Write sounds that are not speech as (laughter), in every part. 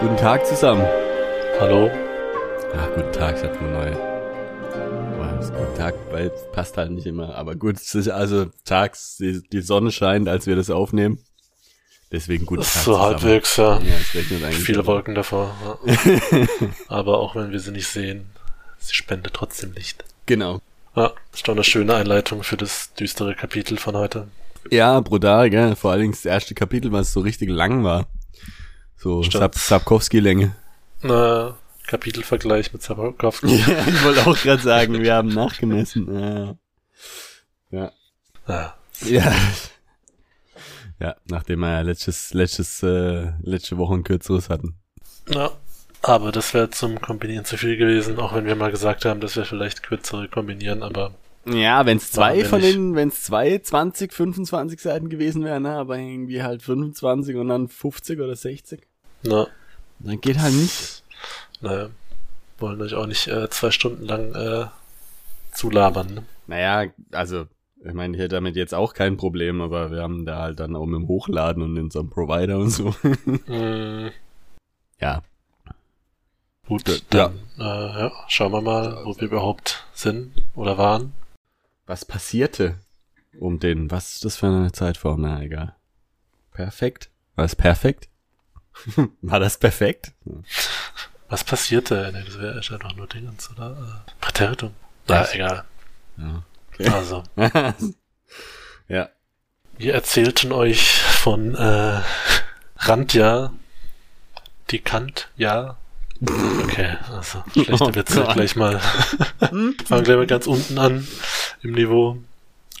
Guten Tag zusammen. Hallo? Ach, guten Tag, ich hatte eine neue. Tag, weil es passt halt nicht immer. Aber gut, es ist also tags, die, die Sonne scheint, als wir das aufnehmen. Deswegen Das ist so halbwegs, ja. Ja, es regnet eigentlich. Viele Wolken davor. Ja. (laughs) Aber auch wenn wir sie nicht sehen, sie spendet trotzdem Licht. Genau. Ja, ist doch eine schöne Einleitung für das düstere Kapitel von heute. Ja, brutal, gell? Vor allen Dingen das erste Kapitel, was so richtig lang war. So Sapkowski-Länge. Na, Kapitelvergleich mit Sapkowski. Ja, (laughs) ich wollte auch gerade sagen, wir haben nachgemessen. Ja. Ja. Ja. Ja. Ja, nachdem wir ja letztes, letztes, äh, letzte Woche ein kürzeres hatten. ja. Aber das wäre zum Kombinieren zu viel gewesen, auch wenn wir mal gesagt haben, dass wir vielleicht kürzere kombinieren, aber Ja, wenn es zwei von nicht. den, wenn es zwei 20, 25 Seiten gewesen wären, ne, aber irgendwie halt 25 und dann 50 oder 60, na, dann geht halt nicht. Naja, wollen euch auch nicht äh, zwei Stunden lang äh, zulabern. Ne? Naja, also, ich meine, ich hätte damit jetzt auch kein Problem, aber wir haben da halt dann auch mit dem Hochladen und in so einem Provider und so. (laughs) Mm, ja. Gut, Ja. dann Äh, ja, schauen wir mal, wo wir überhaupt sind oder waren. Was passierte um den, was ist das für eine Zeitform? Na, egal. Perfekt. War es perfekt? (laughs) War das perfekt? (laughs) Was passierte? Nee, das wäre einfach nur Dingens, oder? Äh, Präteritum. Na, Was? egal. Ja. Also, (laughs) ja. wir erzählten euch von äh, Randja, die Kant, ja. Okay, also schlechte Oh Witze Gott. gleich mal. (laughs) Fangen gleich mal ganz unten an im Niveau.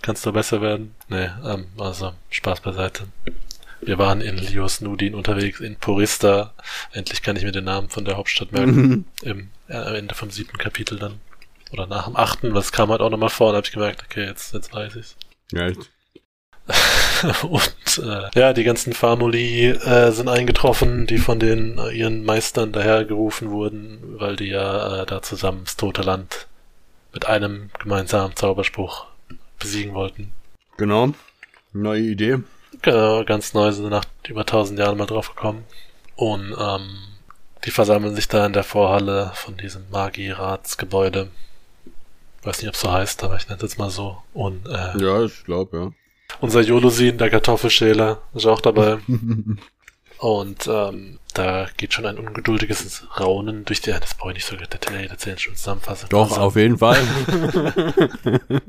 Kannst du besser werden? Nee, ähm, also Spaß beiseite. Wir waren in Lios Nudin unterwegs, in Porista. Endlich kann ich mir den Namen von der Hauptstadt merken. Im äh, am Ende vom siebten Kapitel dann. Oder nach dem achten, was kam halt auch nochmal vor und habe ich gemerkt, okay, jetzt, jetzt weiß ich's. ja. (laughs) und äh, ja, die ganzen Famuli äh, sind eingetroffen, die von den äh, ihren Meistern dahergerufen wurden, weil die ja äh, da zusammen das tote Land mit einem gemeinsamen Zauberspruch besiegen wollten. Genau. Neue Idee. Genau, ganz neu sind nach über tausend Jahren mal drauf gekommen. Und ähm, die versammeln sich da in der Vorhalle von diesem Magieratsgebäude. Weiß nicht, ob es so heißt, aber ich nenne es jetzt mal so. Und äh, Ja, ich glaube, ja. unser Jolosin, der Kartoffelschäler, ist auch dabei. (laughs) Und ähm, da geht schon ein ungeduldiges Raunen durch die. Das brauche ich nicht so detailliert erzählen, schon zusammenfassen. Doch, Also, auf jeden Fall. (laughs)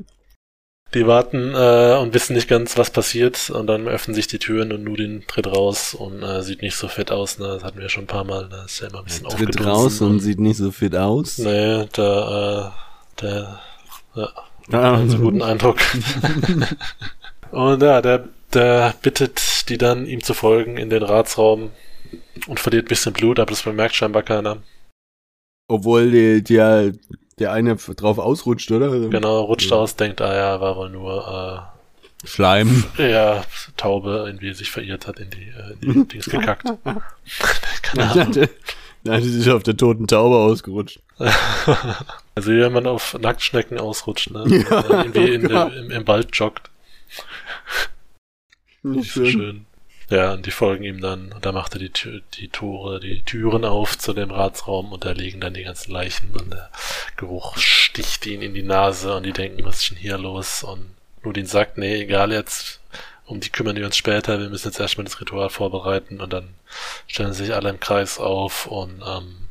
Die warten äh, und wissen nicht ganz, was passiert. Und dann öffnen sich die Türen und Nudin tritt raus und äh, sieht nicht so fett aus. Ne? Das hatten wir schon ein paar Mal. Ne? Ist ja immer ein bisschen Tritt aufgedunsen raus und sieht nicht so fit aus. Nee, der, äh, der, ja, Ah. einen guten Eindruck. (laughs) und ja, der, der bittet die dann, ihm zu folgen in den Ratsraum und verliert ein bisschen Blut, aber das bemerkt scheinbar keiner. Obwohl die, die, der eine drauf ausrutscht, oder? Genau, rutscht Ja. aus, denkt, ah ja, war wohl nur, Schleim. äh, ja, Taube, irgendwie sich verirrt hat, in die, äh, in die Dings gekackt. (laughs) Keine Ahnung. Hat sie sich auf der toten Taube ausgerutscht. (laughs) also wie wenn man auf Nacktschnecken ausrutscht, ne? (laughs) Ja, irgendwie in oh Gott. im, im Wald joggt. Nicht Nicht so schön. Ja, und die folgen ihm dann, und da macht er die, Tür, die Tore, die Türen auf zu dem Ratsraum und da liegen dann die ganzen Leichen und der Geruch sticht ihnen in die Nase und die denken, was ist denn hier los? Und Nudin sagt, nee, egal jetzt, um die kümmern wir uns später, wir müssen jetzt erstmal das Ritual vorbereiten und dann stellen sich alle im Kreis auf und ähm,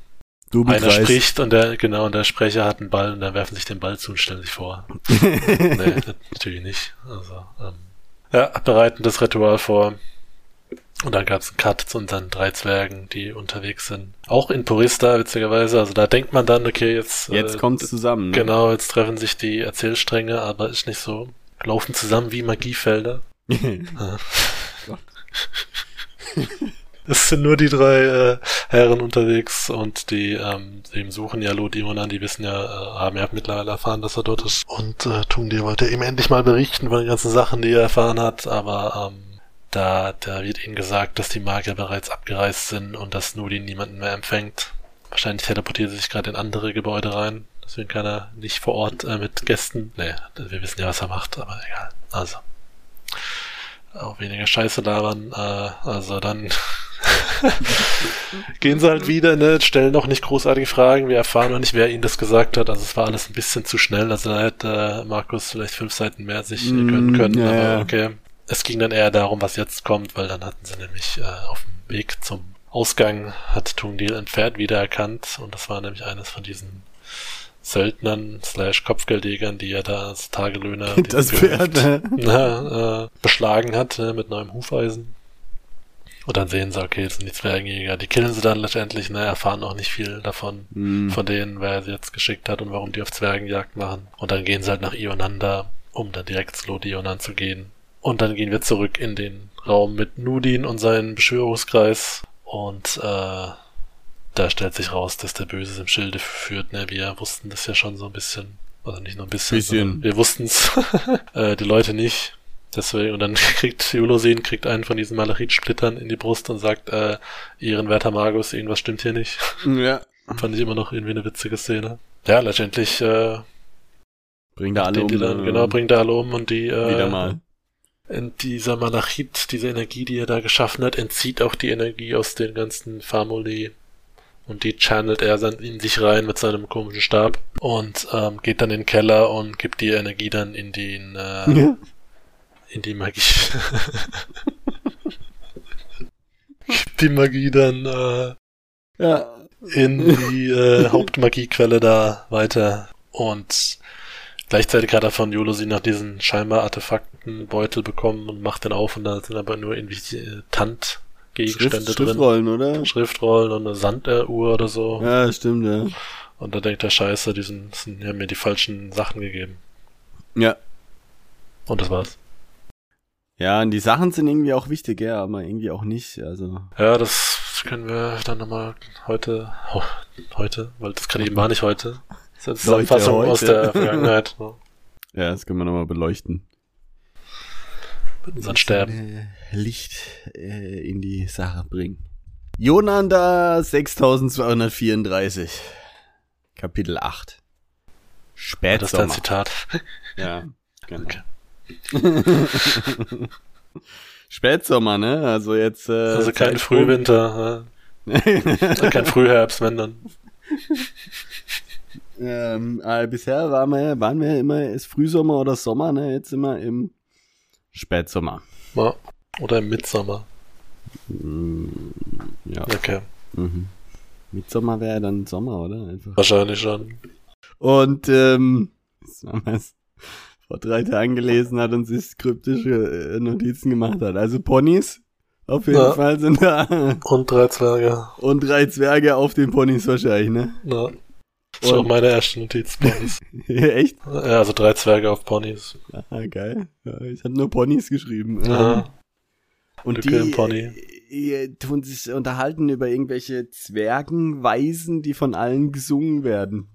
Du einer spricht und der, genau, und der Sprecher hat einen Ball und dann werfen sich den Ball zu und stellen sich vor. (laughs) nee, natürlich nicht. Also, ähm, ja, bereiten das Ritual vor. Und dann gab es einen Cut zu unseren drei Zwergen, die unterwegs sind. Auch in Porista, witzigerweise. Also da denkt man dann, okay, jetzt. Jetzt äh, kommt's zusammen. Ne? Genau, jetzt treffen sich die Erzählstränge, aber ist nicht so. Laufen zusammen wie Magiefelder. (laughs) Es sind nur die drei äh, Herren unterwegs und die ähm, eben suchen ja Lodimon an, die wissen ja, äh, haben ja mittlerweile erfahren, dass er dort ist. Und äh, Tungdir wollte ihm endlich mal berichten von den ganzen Sachen, die er erfahren hat, aber ähm, da, da wird ihnen gesagt, dass die Magier bereits abgereist sind und dass Nudin niemanden mehr empfängt. Wahrscheinlich teleportiert er sich gerade in andere Gebäude rein. Deswegen kann er nicht vor Ort äh, mit Gästen. Nee, wir wissen ja, was er macht, aber egal. Also. Auch weniger Scheiße daran. Äh, also dann (laughs) gehen sie halt wieder, ne, stellen noch nicht großartige Fragen. Wir erfahren noch nicht, wer ihnen das gesagt hat. Also es war alles ein bisschen zu schnell. Also da hätte äh, Markus vielleicht fünf Seiten mehr sich mm, gönnen können. Ja, aber okay. Es ging dann eher darum, was jetzt kommt, weil dann hatten sie nämlich äh, auf dem Weg zum Ausgang hat Tungdil ein Pferd wiedererkannt und das war nämlich eines von diesen Söldnern slash Kopfgeldjägern, die er da als Tagelöhner (laughs) das Pferd, ne? (laughs) na, äh, beschlagen hat ne, mit neuem Hufeisen. Und dann sehen sie, okay, das sind die Zwergenjäger. Die killen sie dann letztendlich, ne, erfahren auch nicht viel davon, mm. von denen, wer sie jetzt geschickt hat und warum die auf Zwergenjagd machen. Und dann gehen sie halt nach Ionanda, um dann direkt zu Lodionan zu gehen. Und dann gehen wir zurück in den Raum mit Nudin und seinen Beschwörungskreis. Und äh, da stellt sich raus, dass der Böse im Schilde führt. Ne? Wir wussten das ja schon so ein bisschen. Also nicht nur ein bisschen. bisschen. Wir wussten es. (laughs) äh, die Leute nicht. Deswegen, und dann (laughs) kriegt Julosin kriegt einen von diesen Malachit-Splittern in die Brust und sagt, äh, ehrenwerter Magus, irgendwas stimmt hier nicht. (laughs) Ja. Fand ich immer noch irgendwie eine witzige Szene. Ja, letztendlich äh, bringt er alle um. Dann, äh, genau, bringt er alle um und die äh, wieder mal. In dieser Malachit, diese Energie, die er da geschaffen hat, entzieht auch die Energie aus den ganzen Famuli und die channelt er dann in sich rein mit seinem komischen Stab und ähm, geht dann in den Keller und gibt die Energie dann in den äh, ja. in die Magie gibt (laughs) die Magie dann äh, ja. in die äh, Hauptmagiequelle da weiter und gleichzeitig hat er von Yolosi nach diesen scheinbar Artefaktenbeutel bekommen und macht den auf und da sind aber nur irgendwie äh, Tant Gegenstände Schrift, drin. Schriftrollen, oder? Schriftrollen und eine Sanduhr oder so. Ja, stimmt, ja. Und da denkt er, scheiße, die, sind, sind, die haben mir die falschen Sachen gegeben. Ja. Und das war's. Ja, und die Sachen sind irgendwie auch wichtig, ja, aber irgendwie auch nicht, also. Ja, das können wir dann nochmal heute, heute, weil das gerade eben war nicht heute. Das ist eine Zusammenfassung aus der Vergangenheit. (laughs) Ja, das können wir nochmal beleuchten mit unserem Sterben. Licht äh, in die Sache bringen. Jonanda 6234. Kapitel 8. Spätsommer. Das ist dein Zitat. (laughs) Ja, genau. Okay. (laughs) Spätsommer, ne? Also jetzt. Äh, also kein Frühwinter. Ja. kein Frühherbst, wenn dann. Ähm, äh, bisher waren wir, waren wir immer, ist Frühsommer oder Sommer, ne? Jetzt immer im Spätsommer. Ja. Oder im Mitsommer. Mm, ja. Okay. Mhm. Mitsommer wäre dann Sommer, oder? Einfach. Wahrscheinlich schon. Und ähm, vor drei Tagen gelesen hat und sich kryptische äh, Notizen gemacht hat. Also Ponys auf jeden ja. Fall sind da. Und drei Zwerge. Und drei Zwerge auf den Ponys wahrscheinlich, ne? Ja. Das war meine erste Notiz, Ponys. (laughs) Echt? Ja, also drei Zwerge auf Ponys. Ah, geil. Ja, ich habe nur Ponys geschrieben. Ja. Und die, Pony. die tun sich unterhalten über irgendwelche Zwergenweisen, die von allen gesungen werden.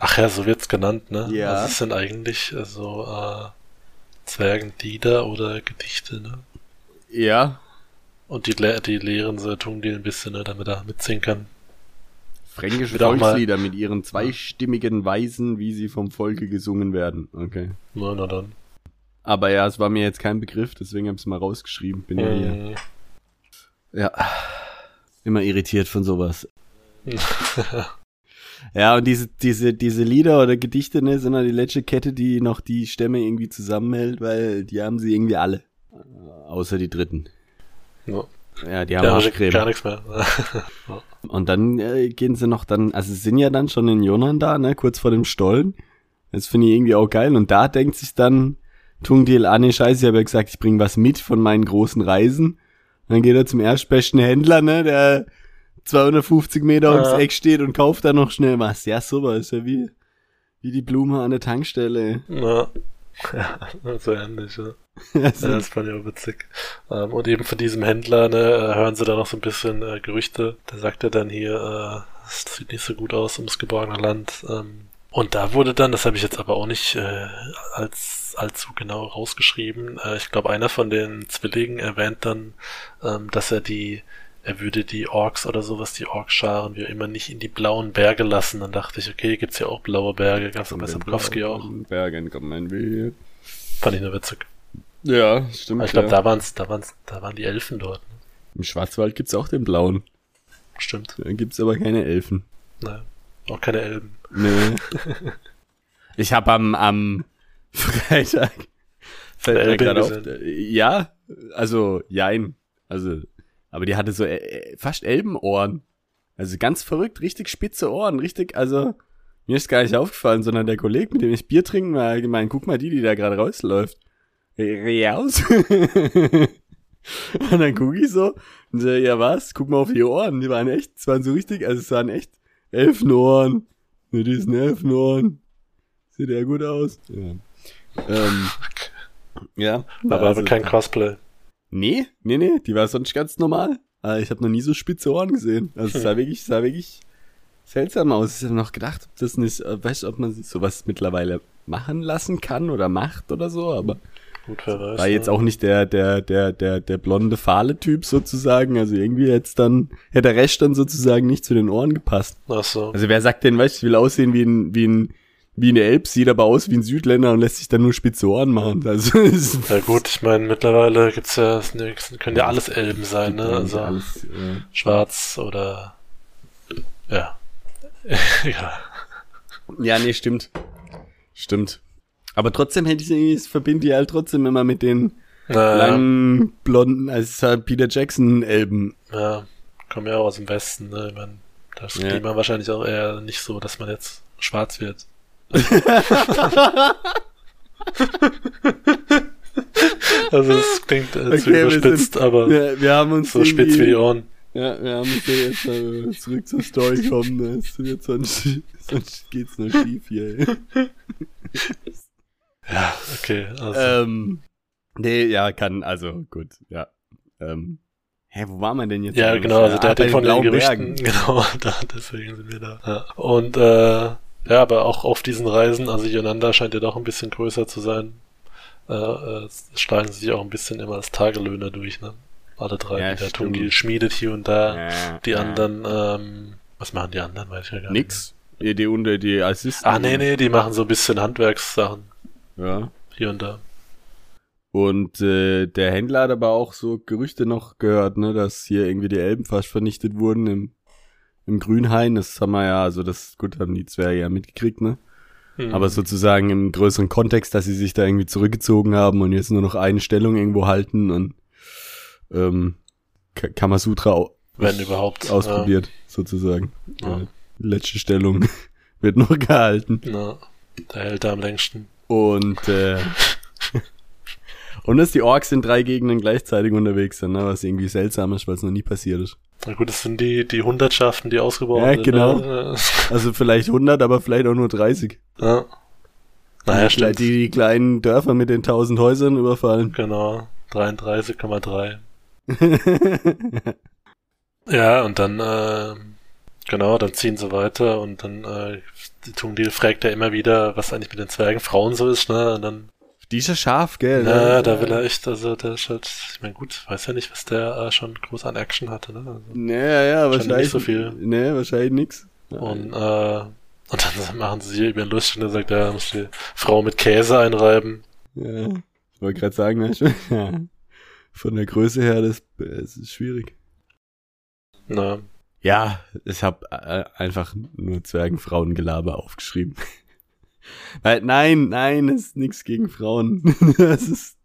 Ach ja, so wird's genannt, ne? Ja. Also es sind eigentlich äh, so äh, Zwergenlieder oder Gedichte, ne? Ja. Und die, die lehren sie, tun die ein bisschen, ne, damit er mitsingen kann. Fränkische Volkslieder mit ihren zweistimmigen Weisen, wie sie vom Volke gesungen werden. Okay. Na, na dann. Aber ja, es war mir jetzt kein Begriff, deswegen habe ich es mal rausgeschrieben. Bin ja hier. Mhm. Ja. Immer irritiert von sowas. (laughs) ja, und diese, diese, diese Lieder oder Gedichte, ne, sind ja die letzte Kette, die noch die Stämme irgendwie zusammenhält, weil die haben sie irgendwie alle. Außer die dritten. Ja. Ja, die haben ja, Arschcreme. Gar nichts mehr. (laughs) Und dann äh, gehen sie noch dann, also sie sind ja dann schon in Jonan da, ne, kurz vor dem Stollen. Das finde ich irgendwie auch geil. Und da denkt sich dann Tungdil, ah ne, scheiße, ich habe ja gesagt, ich bringe was mit von meinen großen Reisen. Und dann geht er zum erstbesten Händler, ne, der 250 Meter ja. ums Eck steht und kauft da noch schnell was. Ja, super, ist ja wie, wie die Blume an der Tankstelle. Ja. (laughs) Ja, so ähnlich, ja. (laughs) ja das fand ich auch witzig. Ähm, und eben von diesem Händler, ne, äh, hören sie da noch so ein bisschen äh, Gerüchte. Da sagt er dann hier, äh, das sieht nicht so gut aus ums geborgene Land. Ähm, und da wurde dann, das habe ich jetzt aber auch nicht äh, als allzu genau rausgeschrieben, äh, ich glaube, einer von den Zwillingen erwähnt dann, ähm, dass er die er würde die Orks oder sowas, die Orkscharen, wie immer nicht in die blauen Berge lassen. Dann dachte ich, okay, gibt's ja auch blaue Berge, ganz bei Sapkowski auch. Bergen kommt mein Weg. Fand ich nur witzig. Ja, stimmt. Aber ich glaube, ja. da waren's, da waren's, da waren die Elfen dort. Ne? Im Schwarzwald gibt's auch den blauen. Stimmt. Da gibt's aber keine Elfen. Nein, auch keine Elben. Nee. (laughs) ich habe am, am Freitag fällt mir gerade auf. Ja, also jein. Also aber die hatte so äh, äh, fast Elbenohren. Also ganz verrückt, richtig spitze Ohren, richtig, also mir ist gar nicht aufgefallen, sondern der Kollege, mit dem ich Bier trinken war allgemein, guck mal die, die da gerade rausläuft. Raus. (laughs) und dann guck ich so und so, ja was, guck mal auf die Ohren, die waren echt, es waren so richtig, also es waren echt Elfenohren. Mit diesen Elfenohren. Sieht ja gut aus. Ja. Ähm, ja aber also, kein Cosplay. Nee, nee, nee, die war sonst ganz normal. Aber ich habe noch nie so spitze Ohren gesehen. Also es sah wirklich, sah wirklich seltsam aus. Ich habe noch gedacht, ob das nicht, äh, weißt du, ob man sich sowas mittlerweile machen lassen kann oder macht oder so, aber Gut, wer weiß, war jetzt auch nicht der, der, der, der, der blonde Fahle-Typ sozusagen. Also irgendwie jetzt dann, hätte der Rest dann sozusagen nicht zu den Ohren gepasst. Ach so. Also wer sagt denn, weißt du, ich will aussehen wie ein, wie ein, wie eine Elb, sieht aber aus wie ein Südländer und lässt sich dann nur spitze Ohren machen. Also, (laughs) ja gut, ich meine, mittlerweile gibt's ja, können ja alles Elben sein, ne? Also alles, ja. schwarz oder ja. (laughs) ja. Ja, nee, stimmt. Stimmt. Aber trotzdem hätte ich irgendwie, es verbinde ich halt trotzdem immer mit den naja. langen, blonden, also es ist halt Peter Jackson-Elben. Ja, kommen ja auch aus dem Westen, ne? Ich meine, das ja. Klima wahrscheinlich auch eher nicht so, dass man jetzt schwarz wird. (laughs) also es klingt äh, okay, zu überspitzt, sind, aber wir, wir, haben uns so spitz wie die Ohren. Ja, wir haben uns ja jetzt äh, zurück zur Story kommen. Ne? Sonst, sonst geht's nur schief hier. (laughs) ja, okay. Also. Ähm, nee, ja, kann, also gut, ja. Ähm, hä, wo war man denn jetzt? Ja, genau, also der hat den von den Gerüchten, (laughs) genau, (laughs) da, deswegen sind wir da. Ja. Und äh, ja, aber auch auf diesen Reisen, also Yonanda scheint ja doch ein bisschen größer zu sein. Äh, äh, schlagen sie sich auch ein bisschen immer als Tagelöhner durch, ne? Alle drei. Ja, der Tungi schmiedet hier und da. Ja, die anderen, ähm, was machen die anderen, weiß ich ja gar Nix. nicht. Nix. Die, unter die Assisten. Ah, nee, nee, die machen so ein bisschen Handwerkssachen. Ja. Hier und da. Und äh, der Händler hat aber auch so Gerüchte noch gehört, ne, dass hier irgendwie die Elben fast vernichtet wurden im im Grünhain, das haben wir ja, also das, gut, haben die Zwerge ja mitgekriegt, ne? Mhm. Aber sozusagen im größeren Kontext, dass sie sich da irgendwie zurückgezogen haben und jetzt nur noch eine Stellung irgendwo halten und ähm, Kamasutra wenn überhaupt ausprobiert, ja. sozusagen. Ja. letzte Stellung (laughs) wird noch gehalten. Ja, der hält da am längsten. Und äh, und dass die Orks in drei Gegenden gleichzeitig unterwegs sind, ne? was irgendwie seltsam ist, weil es noch nie passiert ist. Na gut, das sind die, die Hundertschaften, die ausgebaut ja, sind. Ja, genau. Ne? (laughs) Also vielleicht 100, aber vielleicht auch nur 30. Ja. Naja, stimmt. Die, die kleinen Dörfer mit den 1000 Häusern überfallen. Genau. 33,3. (laughs) ja, und dann, äh, genau, dann ziehen sie weiter und dann, äh, die Tungdil fragt ja immer wieder, was eigentlich mit den Zwergen Frauen so ist, ne? Und dann die ist ja scharf, gell? Ja, ja, da will er echt, also der ist halt, ich meine, gut, weiß ja nicht, was der äh, schon groß an Action hatte, ne? Also, ja, ja, wahrscheinlich. Nicht so viel. Nee, wahrscheinlich nix. Und, äh, und dann (laughs) machen sie hier über den lustig und er sagt, ja, muss die Frau mit Käse einreiben. Ja, ich wollte gerade sagen, ja, (laughs) von der Größe her, das, das ist schwierig. Na. Ja, ich habe äh, einfach nur Zwergenfrauengelaber aufgeschrieben. (laughs) Weil, nein, nein, ist nichts gegen Frauen. (laughs) das ist.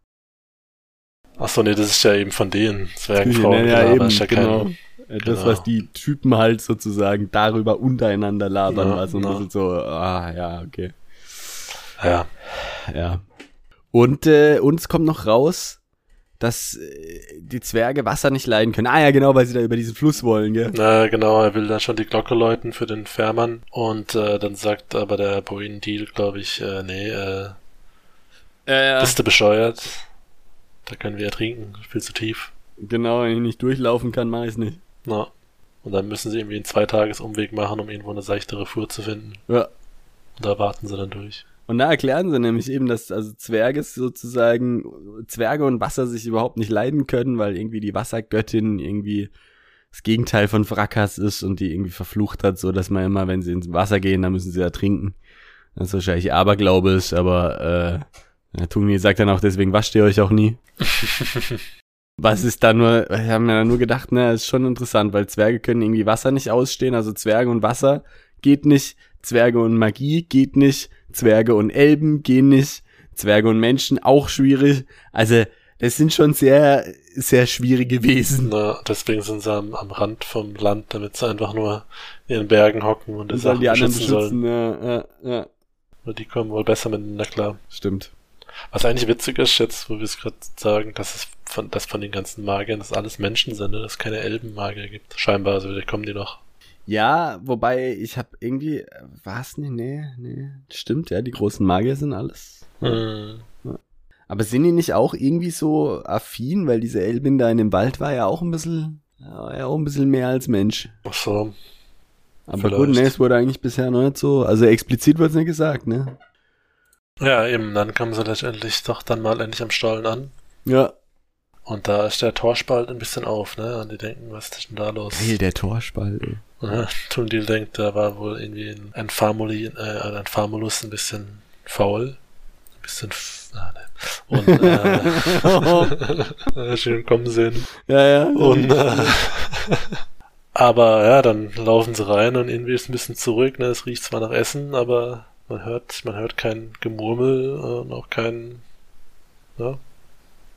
Ach so, nee, das ist ja eben von denen. Zwergenfrauen. Ja, ja, eben, ja genau. Kein, das, genau. was die Typen halt sozusagen darüber untereinander labern, ja, was und ja. so, ah, ja, okay. Ja. Ja. Und äh, uns kommt noch raus, dass äh, die Zwerge Wasser nicht leiden können. Ah ja, genau, weil sie da über diesen Fluss wollen, gell? Na, genau, er will dann schon die Glocke läuten für den Fährmann und äh, dann sagt aber der Boindil, glaube ich, äh, nee, äh, Ja, Bist du bescheuert? Da können wir ertrinken, viel zu tief. Genau, wenn ich nicht durchlaufen kann, mache ich nicht. Na. Und dann müssen sie irgendwie einen Zweitagesumweg machen, um irgendwo eine seichtere Fuhr zu finden. Ja. Und da warten sie dann durch. Und da erklären sie nämlich eben, dass also Zwerge sozusagen, Zwerge und Wasser sich überhaupt nicht leiden können, weil irgendwie die Wassergöttin irgendwie das Gegenteil von Wrackers ist und die irgendwie verflucht hat, so dass man immer, wenn sie ins Wasser gehen, dann müssen sie da trinken. Das ist wahrscheinlich Aberglaube aber äh, Tumi sagt dann auch, deswegen wascht ihr euch auch nie. (laughs) Was ist da nur, wir haben ja nur gedacht, ne, ist schon interessant, weil Zwerge können irgendwie Wasser nicht ausstehen, also Zwerge und Wasser geht nicht, Zwerge und Magie geht nicht, Zwerge und Elben gehen nicht, Zwerge und Menschen auch schwierig. Also, das sind schon sehr, sehr schwierige Wesen. Na, deswegen sind sie am, am Rand vom Land, damit sie einfach nur in den Bergen hocken und sollen Sachen die anderen beschützen beschützen, sollen. ja, ja, ja. Und die kommen wohl besser miteinander klar. Stimmt. Was eigentlich witzig ist, jetzt, wo wir es gerade sagen, dass es von, dass von den ganzen Magiern das alles Menschen sind, ne? dass es keine Elbenmagier gibt. Scheinbar, also vielleicht kommen die noch. Ja, wobei ich habe irgendwie, war es nicht, nee, nee, stimmt, ja, die großen Magier sind alles. Hm. Aber sind die nicht auch irgendwie so affin, weil diese Elbin da in dem Wald war ja auch ein bisschen, ja, auch ein bisschen mehr als Mensch. Ach so. Aber Vielleicht. gut, ne, es wurde eigentlich bisher noch nicht so, also explizit wird's nicht gesagt, ne? Ja, eben, dann kommen sie letztendlich doch dann mal endlich am Stollen an. Ja. Und da ist der Torspalt ein bisschen auf, ne? Und die denken, was ist denn da los? Geil, der Torspalt, ey. Tundil (laughs) denkt, da war wohl irgendwie ein, ein Famuli, äh, ein Famulus ein bisschen faul. Ein bisschen, ah, ne. Und, äh, (laughs) (laughs) schön kommen sehen. Ja, ja. Und, äh, aber ja, dann laufen sie rein und irgendwie ist ein bisschen zurück, ne? Es riecht zwar nach Essen, aber man hört, man hört kein Gemurmel und auch kein, ja,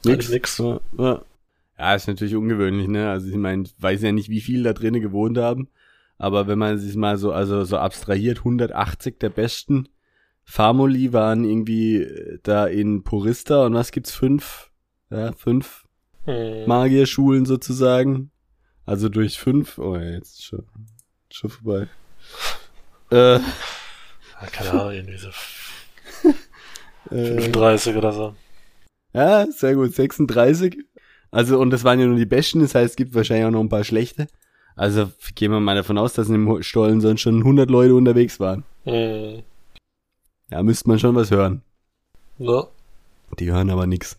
eigentlich nix. Ja, ja. ja, ist natürlich ungewöhnlich, ne? Also ich meine, ich weiß ja nicht, wie viel da drinnen gewohnt haben, aber wenn man sich mal so, also so abstrahiert, 180 der besten Famoli waren irgendwie äh, da in Purista und was gibt's? Fünf, ja, fünf Hm. Magierschulen sozusagen. Also durch fünf, oh ja, jetzt schon, schon vorbei. Äh, Ja, keine Ahnung, irgendwie so (laughs) äh, 35 oder so. Ja, sehr gut. 36. Also, und das waren ja nur die besten, das heißt, es gibt wahrscheinlich auch noch ein paar schlechte. Also, gehen wir mal davon aus, dass in dem Stollen sonst schon 100 Leute unterwegs waren. Hm. Ja, müsste man schon was hören. Ne, Die hören aber nix.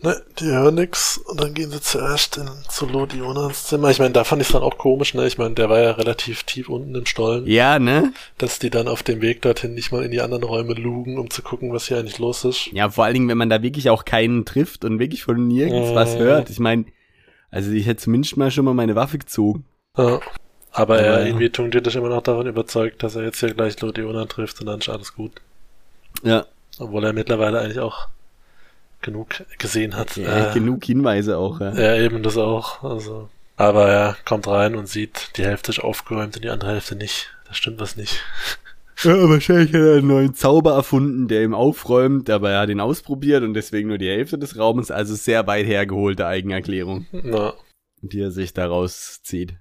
ne, die hören nix und dann gehen sie zuerst in, zu Lord Jonas Zimmer. Ich meine, da fand ich dann auch komisch, ne? Ich meine, der war ja relativ tief unten im Stollen, Ja, ne? dass die dann auf dem Weg dorthin nicht mal in die anderen Räume lugen, um zu gucken, was hier eigentlich los ist. Ja, vor allen Dingen, wenn man da wirklich auch keinen trifft und wirklich von nirgends was Mhm. hört. Ich meine, also ich hätte zumindest mal schon mal meine Waffe gezogen. Ja. Aber er ja. irgendwie Tungdit ist immer noch davon überzeugt, dass er jetzt hier gleich Lord Jonas trifft und dann ist alles gut. Ja. Obwohl er mittlerweile eigentlich auch genug gesehen hat. ja Äh, genug Hinweise auch, ja. Ja, eben das auch. Also. Aber er kommt rein und sieht, die Hälfte ist aufgeräumt und die andere Hälfte nicht. Da stimmt was nicht. (laughs) Ja, wahrscheinlich hat er einen neuen Zauber erfunden, der ihm aufräumt, aber er hat ihn ausprobiert und deswegen nur die Hälfte des Raumes, also sehr weit hergeholte Eigenerklärung, Na, die er sich daraus zieht.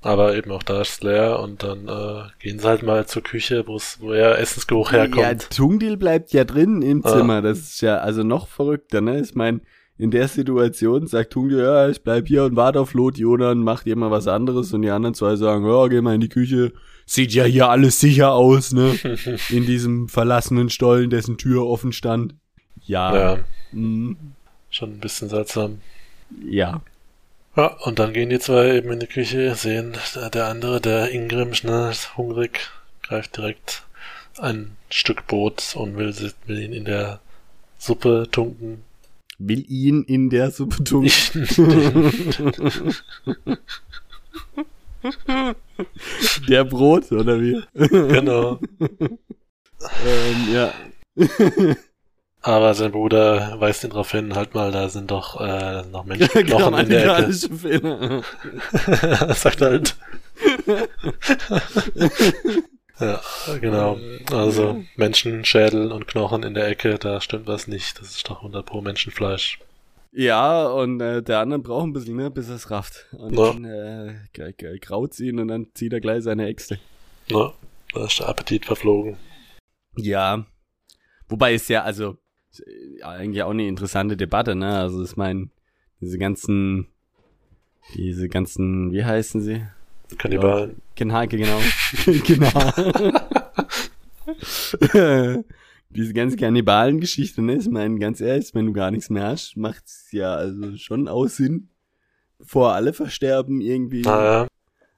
aber eben auch da ist es leer und dann äh, gehen sie halt mal zur Küche, wo er Essensgeruch Ja, herkommt. Tungdil bleibt ja drin im Ah. Zimmer, das ist ja also noch verrückter, ne? Ich meine, in der Situation sagt Tungdil, ja, ich bleib hier und warte auf Lot, Jonan macht ihr mal was anderes und die anderen zwei sagen, ja, geh mal in die Küche, sieht ja hier alles sicher aus, ne? (laughs) in diesem verlassenen Stollen, dessen Tür offen stand. Ja. ja, mm, schon ein bisschen seltsam. ja. Ja, und dann gehen die zwei eben in die Küche, sehen, der, der andere, der Ingrim, ne, ist hungrig, greift direkt ein Stück Brot und will, will ihn in der Suppe tunken. Will ihn in der Suppe tunken. (laughs) (laughs) (laughs) der Brot, oder wie? genau. (laughs) ähm, ja. (laughs) Aber sein Bruder weist ihn darauf hin, halt mal, da sind doch äh, noch Menschenknochen in der Ecke. Sagt halt. ja, genau. Also Menschenschädel und Knochen in der Ecke, da stimmt was nicht. Das ist doch 100 pro Menschenfleisch. Ja, und äh, der andere braucht ein bisschen, ne, bis er es rafft. Und Ja. dann äh, graut ihn und dann zieht er gleich seine Äxte. Ne? Da ist der Appetit verflogen. Ja. Wobei es ja, also, Ja, eigentlich auch eine interessante Debatte, ne? Also ich meine, diese ganzen, diese ganzen, wie heißen sie? Kannibalen. Genau, genau. (laughs) genau. (laughs) (laughs) diese ganze Kannibalen-Geschichte, ne? Ich meine, ganz ehrlich, wenn du gar nichts mehr hast, macht's ja also schon aus Sinn. Vor alle versterben irgendwie. Naja,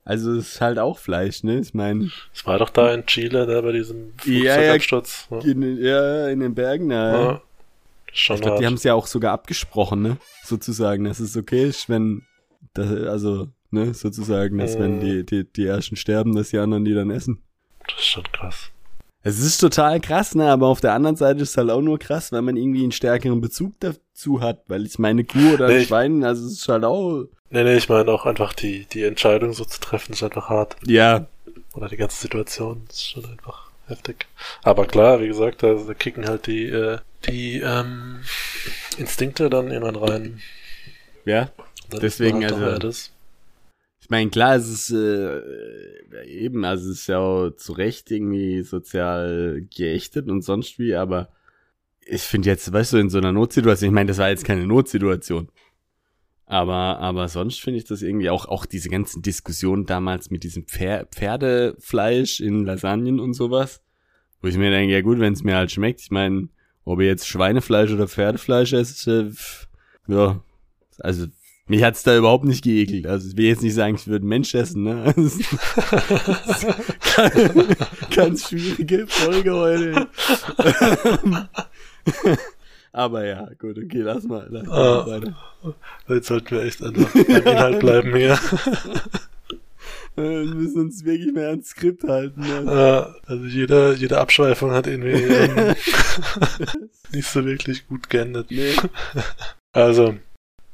Also es ist halt auch Fleisch, ne? Ich meine, es war doch da in Chile, da bei diesem Ja, ja. Flugzeugabsturz. Ja, in, den- ja, in den Bergen, na, ja. Das ist Schon Ich glaube, die haben es ja auch sogar abgesprochen, ne? Sozusagen, dass es okay ist, wenn, das, also, ne, sozusagen, dass wenn Mhm. die, die, die Ersten sterben, dass die anderen die dann essen. Das ist schon krass. Es ist total krass, ne? Aber auf der anderen Seite ist es halt auch nur krass, weil man irgendwie einen stärkeren Bezug dazu hat. Weil ich meine, Kuh oder ein Nee, ich- Schwein, also es ist halt auch. Nee, nee, ich meine auch einfach die, die Entscheidung so zu treffen, ist einfach hart. Ja, Oder die ganze Situation ist schon einfach heftig. Aber klar, wie gesagt, da, da kicken halt die, äh, die ähm, Instinkte dann irgendwann rein. ja. Deswegen, halt also-. Ich meine, klar, es ist äh, eben, also es ist ja auch zu Recht irgendwie sozial geächtet und sonst wie, aber ich finde jetzt, weißt du, in so einer Notsituation, ich meine, das war jetzt keine Notsituation. Aber, aber sonst finde ich das irgendwie auch, auch diese ganzen Diskussionen damals mit diesem Pfer Pferdefleisch in Lasagnen und sowas, wo ich mir denke, ja gut, wenn es mir halt schmeckt, ich meine, ob ich jetzt Schweinefleisch oder Pferdefleisch pf, ja, also mich hat's da überhaupt nicht geekelt. Also ich will jetzt nicht sagen, ich würde einen Mensch essen, ne? (laughs) Das ist- ist (laughs) ganz, schwierige Folge heute. (laughs) Aber ja, gut, okay, lass mal. Lass mal Ah. weiter. Jetzt sollten wir echt einfach beim Inhalt bleiben hier. Äh, Wir müssen uns wirklich mehr ans Skript halten. Ne? Äh, also jede, jede Abschweifung hat irgendwie ähm, nicht so wirklich gut geendet. Nee. Also,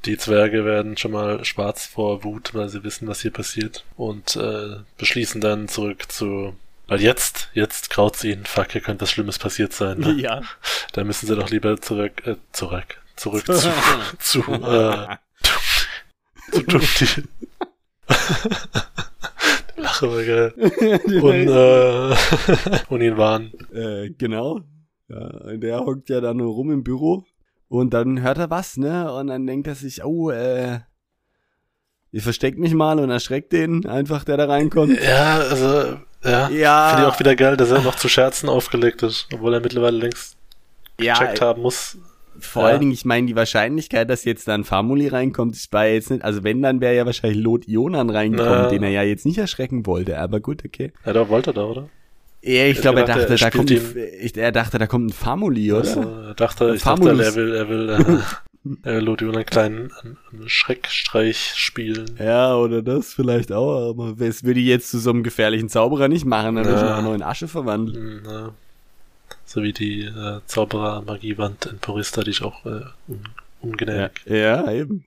die Zwerge werden schon mal schwarz vor Wut, weil sie wissen, was hier passiert. Und äh, beschließen dann zurück zu. Weil jetzt, jetzt graut's ihnen, fuck, hier könnte was Schlimmes passiert sein. Ne? Ja. (laughs) Da müssen sie doch lieber zurück, äh, zurück, zurück (laughs) zu, zu, äh, zu Dumpty. (laughs) Lache war geil. Und, äh, und ihn warnen. Äh, genau. Ja, der hockt ja da nur rum im Büro und dann hört er was, ne? Und dann denkt er sich, oh, äh, ihr versteckt mich mal und erschreckt den einfach, der da reinkommt. Ja, also, ja. Ja. Finde ich auch wieder geil, dass er noch zu Scherzen aufgelegt ist, obwohl er mittlerweile längst ja, gecheckt haben muss. vor ja. allen Dingen, ich meine, die Wahrscheinlichkeit, dass jetzt dann Famuli reinkommt, ist bei jetzt nicht, also wenn, dann wäre ja wahrscheinlich Lot Ionan reingekommen, den er ja jetzt nicht erschrecken wollte, aber gut, okay. Ja, da wollte er da, oder? Ja, ich glaube, er dachte, dachte, er da kommt, ein, ich, er dachte, da kommt ein Famuli, oder? Also, er dachte, ich dachte, Famulus. er will, er will, äh, (laughs) er will Lotio einen kleinen einen- Schreckstreich spielen. Ja, oder das vielleicht auch, aber das würde ich jetzt zu so einem gefährlichen Zauberer nicht machen, dann würde ich ihn Ja. auch noch in Asche verwandeln. Hm, ja. So wie die äh, Zauberer-Magiewand in Porista, die ich auch äh, un Ja, ungenährt. ja, eben.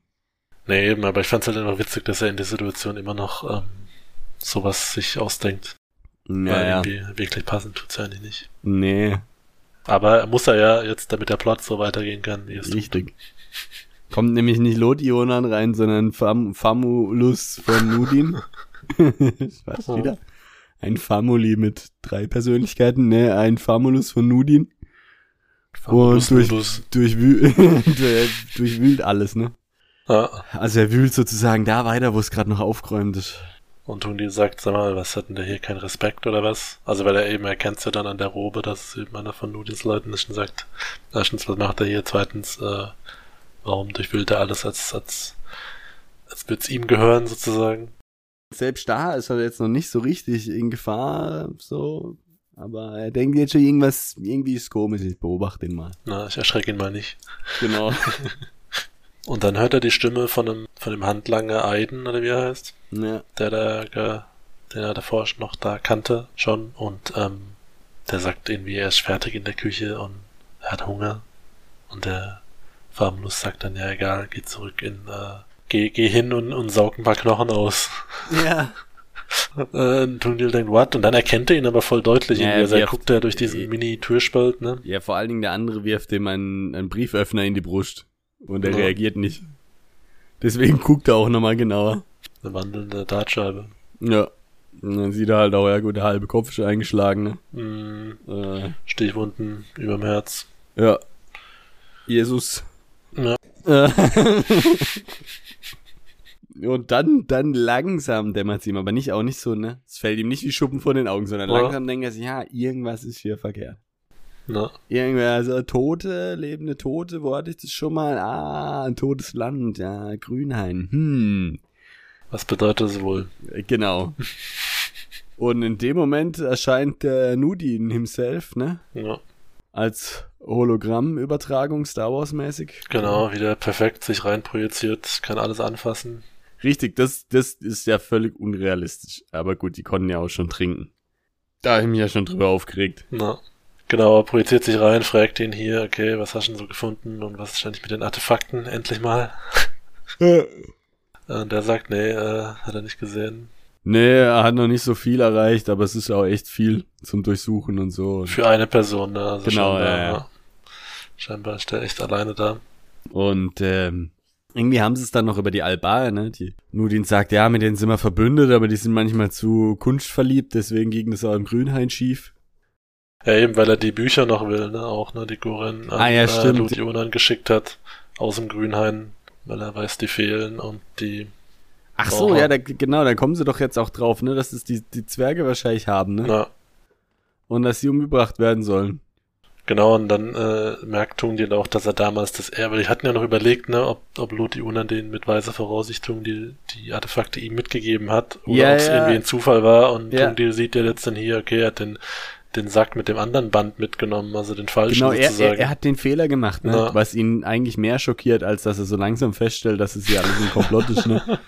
Nee, eben, aber ich fand's halt immer witzig, dass er in der Situation immer noch ähm, sowas sich ausdenkt. Ja, Weil irgendwie wirklich passend tut's ja eigentlich nicht. Nee, Aber er muss er ja jetzt, damit der Plot so weitergehen kann, tut. richtig. Kommt nämlich nicht Lot-Ionan rein, sondern Fam Famulus von Nudin. Was Oh. wieder? Ein Famuli mit drei Persönlichkeiten, ne? Ein Famulus von Nudin. Famulus Und durch, Nudus. durchwühl, (laughs) durchwühlt alles, ne? Ja, Also er wühlt sozusagen da weiter, wo es gerade noch aufgeräumt ist. Und Tundi sagt, sag mal, was hat denn der hier keinen Respekt oder was? Also weil er eben erkennt ja dann an der Robe, dass es eben einer von Nudins Leuten ist und sagt, erstens, was macht er hier? Zweitens, äh, warum durchwühlt er alles als, als, als würde es ihm gehören sozusagen? Selbst da ist er jetzt noch nicht so richtig in Gefahr, so. Aber er denkt jetzt schon irgendwas, irgendwie ist komisch, ich beobachte ihn mal. Na, ich erschrecke ihn mal nicht. Genau. (laughs) Und dann hört er die Stimme von dem, von dem Handlanger Aiden, oder wie er heißt, ja. der da, den er davor noch da kannte, schon. Und ähm, der sagt irgendwie, er ist fertig in der Küche und er hat Hunger. Und der Farbenlust sagt dann, ja egal, geh zurück in, äh, geh, geh hin und, und saug ein paar Knochen aus. Ja. (laughs) äh, Tundil denkt, what? Und dann erkennt er ihn aber voll deutlich. Ja, irgendwie. also er wirft- guckt da durch diesen Mini-Türspalt, ne? Ja, vor allen Dingen der andere wirft ihm einen, einen Brieföffner in die Brust. Und er Ja. reagiert nicht. Deswegen guckt er auch nochmal genauer. Eine wandelnde Dartscheibe. Ja. Und dann sieht er halt auch, ja gut, der halbe Kopf ist eingeschlagen, ne? Mm, Äh, Stichwunden überm Herz. ja. Jesus. Ja. Äh, (laughs) Und dann, dann langsam dämmert es ihm, aber nicht auch nicht so, ne? Es fällt ihm nicht wie Schuppen vor den Augen, sondern Ja. langsam denkt er sich, ja, irgendwas ist hier verkehrt. Na, Irgendwer, also Tote, lebende Tote, wo hatte ich das schon mal? Ah, ein totes Land, ja, Grünhain. Hm, was bedeutet es wohl? genau. Und in dem Moment erscheint der Nudin himself, ne? Ja, Als Hologramm-Übertragung, Star Wars-mäßig. genau, wieder perfekt sich reinprojiziert, kann alles anfassen. Richtig, das, das ist ja völlig unrealistisch. Aber gut, die konnten ja auch schon trinken. Da habe ich mich ja schon drüber aufgeregt. Na, genau, er projiziert sich rein, fragt ihn hier, okay, was hast du denn so gefunden und was ist eigentlich mit den Artefakten, endlich mal. Und der sagt, nee, äh, hat er nicht gesehen. Nee, er hat noch nicht so viel erreicht, aber es ist auch echt viel zum Durchsuchen und so. Für eine Person, ne? Also Genau, scheinbar, ja, ja. Scheinbar ist der echt alleine da. Und ähm, irgendwie haben sie es dann noch über die Albaer, ne? Die Nudin sagt, ja, mit denen sind wir verbündet, aber die sind manchmal zu kunstverliebt, deswegen ging das auch im Grünhain schief. Ja, eben, weil er die Bücher noch will, ne? Auch, ne? Die Goren an Ah, ja, stimmt. Ludionan geschickt hat aus dem Grünhain, weil er weiß, die fehlen und die, Ach so, Oha. ja, da, genau, da kommen sie doch jetzt auch drauf, ne? Dass es die, die Zwerge wahrscheinlich haben, ne? na, Und dass sie umgebracht werden sollen. Genau, und dann äh, merkt Tungdil auch, dass er damals das Erbe, die hatten ja noch überlegt, ne, ob, ob Lothiunan den mit weiser Voraussichtung die, die Artefakte ihm mitgegeben hat oder Ja, ob es ja. irgendwie ein Zufall war und Ja. Tungdil sieht ja jetzt dann hier, okay, er hat den, den Sack mit dem anderen Band mitgenommen, also den falschen Genau, er, sozusagen. er, er hat den Fehler gemacht, ne? Ja. Was ihn eigentlich mehr schockiert, als dass er so langsam feststellt, dass es ja alles ein Komplott ist, ne? (laughs)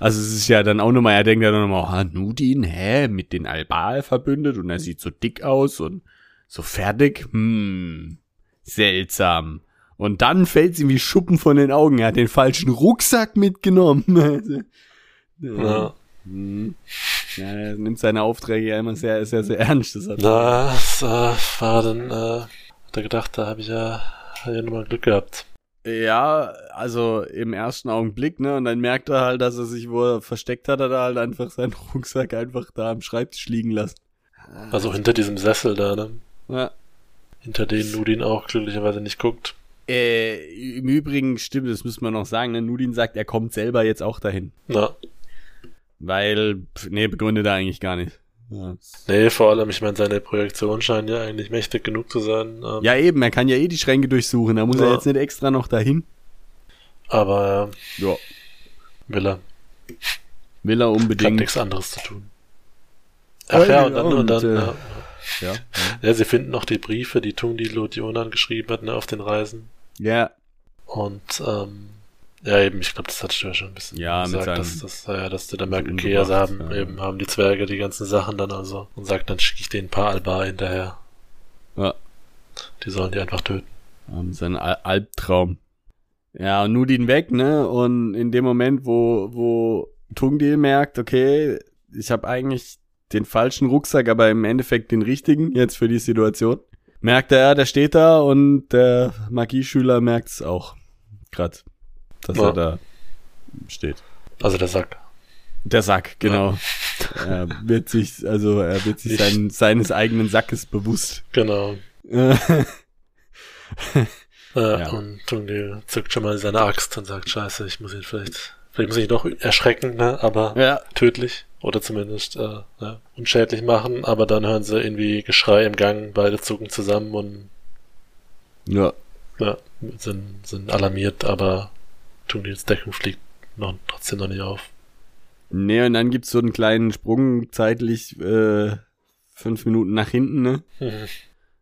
Also es ist ja dann auch nochmal, er denkt ja dann nochmal, ah, Nudin, hä, mit den Albal verbündet und er sieht so dick aus und so fertig, hm, seltsam. Und dann fällt ihm wie Schuppen von den Augen, er hat den falschen Rucksack mitgenommen. (laughs) ja. Hm. Ja, er nimmt seine Aufträge ja immer sehr, sehr, sehr ernst. Das hat Na, das äh, war dann, äh, hat er gedacht, da habe ich ja, hab ja nochmal Glück gehabt. Ja, also im ersten Augenblick, ne? Und dann merkt er halt, dass er sich, wo er versteckt hat, hat er halt einfach seinen (laughs) Rucksack einfach da am Schreibtisch liegen lassen. Also hinter diesem Sessel da, ne? Ja. Hinter denen Nudin auch glücklicherweise nicht guckt. Äh, Im Übrigen stimmt, das müssen wir noch sagen, ne? Nudin sagt, er kommt selber jetzt auch dahin. Na, Weil, nee, begründet er eigentlich gar nicht. Ja, Nee, vor allem, ich meine, seine Projektion scheint ja eigentlich mächtig genug zu sein. Ähm, ja eben, er kann ja eh die Schränke durchsuchen, da muss er Ja. jetzt nicht extra noch dahin. Aber Ja. will er. Will er Hat unbedingt. nichts anderes zu tun. Ach ja, und dann, und dann, Und, äh, ja. Ja. ja, sie finden noch die Briefe, die Tungdi Lodionan geschrieben hat, ne, auf den Reisen. Ja, Und, ähm, ja, eben, ich glaube, das du ja schon ein bisschen Ja, mit gesagt, seinem- dass, dass, ja, dass du dann merkst, mit okay, also haben, ja. eben, haben die Zwerge die ganzen Sachen dann also und sagt, dann schicke ich denen ein paar Alba hinterher. Ja. Die sollen die einfach töten. Ähm, sein Al Albtraum. Ja, und Nudin weg, ne? Und in dem Moment, wo, wo Tungdil merkt, okay, ich habe eigentlich den falschen Rucksack, aber im Endeffekt den richtigen jetzt für die Situation, merkt er, der steht da und der Magieschüler merkt's auch. Grad, dass Ja. er da steht. Also der Sack. Der Sack, genau. er wird sich, also er wird sich Ich- sein, seines eigenen Sackes bewusst. Genau. (laughs) Äh, Ja. Und Tungdil zückt schon mal seine Axt und sagt, scheiße, ich muss ihn vielleicht, vielleicht muss ich ihn doch erschrecken, ne, aber ja, tödlich oder zumindest äh, ja, unschädlich machen, aber dann hören sie irgendwie Geschrei im Gang, beide zucken zusammen und ja, ja, sind, sind alarmiert, aber Tungdils Deckung fliegt noch, trotzdem noch nicht auf. Nee, und dann gibt's so einen kleinen Sprung zeitlich äh, fünf Minuten nach hinten, ne? Mhm. (laughs)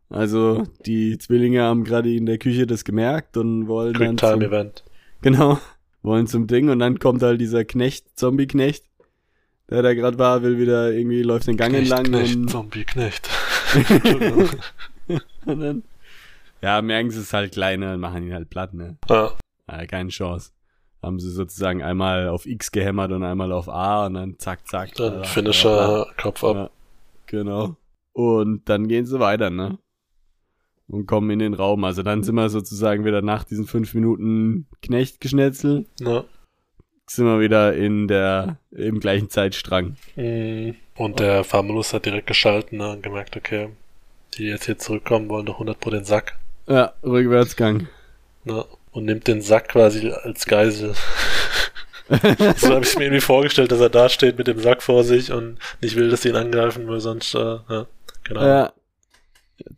Also die Zwillinge haben gerade in der Küche das gemerkt und wollen dann zum, Quicktime-Event. genau, wollen zum Ding und dann kommt halt dieser Knecht, Zombie-Knecht, der da gerade war, will wieder irgendwie, läuft den Gang Knecht, entlang Knecht, und, Zombie, Knecht. Entschuldigung. (laughs) (laughs) und dann, ja, merken sie es halt kleiner und machen ihn halt platt, ne? ja, Ja, keine Chance. Haben sie sozusagen einmal auf X gehämmert und einmal auf A und dann zack, zack. dann Ja, Finisher, Kopf ab. Ja, genau. Und dann gehen sie weiter, ne? Und kommen in den Raum. Also dann sind wir sozusagen wieder nach diesen fünf Minuten Knechtgeschnetzel, Ne? sind wir wieder in der, im gleichen Zeitstrang. Mm, Und der Famulus hat direkt geschalten ne, und gemerkt, okay, die jetzt hier zurückkommen, wollen doch 100 pro den Sack. Ja, Rückwärtsgang. Na, und nimmt den Sack quasi als Geisel. (laughs) so habe ich mir irgendwie vorgestellt, dass er da steht mit dem Sack vor sich und nicht will, dass sie ihn angreifen, weil sonst, äh, ja, genau. Ja.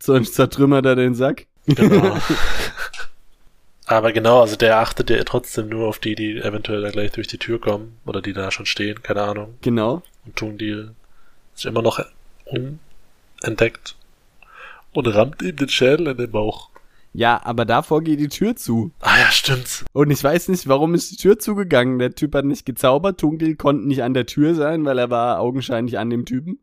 Sonst zertrümmert er den Sack. Genau. (laughs) Aber genau, also der achtet ja trotzdem nur auf die, die eventuell da gleich durch die Tür kommen oder die da schon stehen, keine Ahnung. Genau. Und Tungdil ist immer noch unentdeckt und rammt ihm den Schädel in den Bauch. Ja, aber davor geht die Tür zu. Ah ja, stimmt's. Und ich weiß nicht, warum ist die Tür zugegangen. Der Typ hat nicht gezaubert. Tungdil konnte nicht an der Tür sein, weil er war augenscheinlich an dem Typen.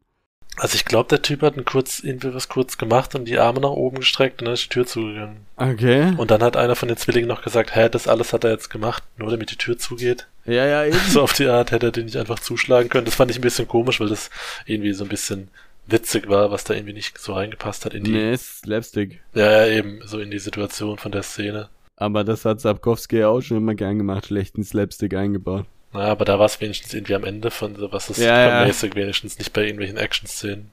Also ich glaube, der Typ hat ein kurz, irgendwie was kurz gemacht und die Arme nach oben gestreckt und dann ist die Tür zugegangen. Okay. Und dann hat einer von den Zwillingen noch gesagt, hä, das alles hat er jetzt gemacht, nur damit die Tür zugeht. Ja, ja, eben. (laughs) So auf die Art hätte er den nicht einfach zuschlagen können. Das fand ich ein bisschen komisch, weil das irgendwie so ein bisschen witzig war, was da irgendwie nicht so reingepasst hat in die. Nee, Slapstick. Ja, ja, eben, so in die Situation von der Szene. Aber das hat Sapkowski auch schon immer gern gemacht, schlechten Slapstick eingebaut. Naja, aber da war es wenigstens irgendwie am Ende von so, was ist Ja, ja. mäßig wenigstens nicht bei irgendwelchen Action-Szenen.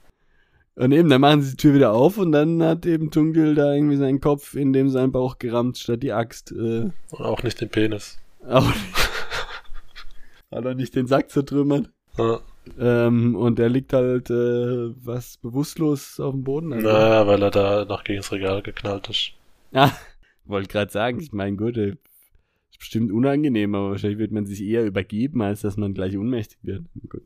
Und eben, dann machen sie die Tür wieder auf und dann hat eben Tungdil da irgendwie seinen Kopf in dem seinen Bauch gerammt, statt die Axt. Äh, Und auch nicht den Penis. auch nicht. (laughs) hat er nicht den Sack zertrümmert. Ja, Ähm, und er liegt halt, äh, was, bewusstlos auf dem Boden. Also. naja, weil er da noch gegen das Regal geknallt ist. Ja, (laughs) wollte gerade sagen, ich mein gut, äh, ist bestimmt unangenehm, aber wahrscheinlich wird man sich eher übergeben, als dass man gleich ohnmächtig wird. Gut.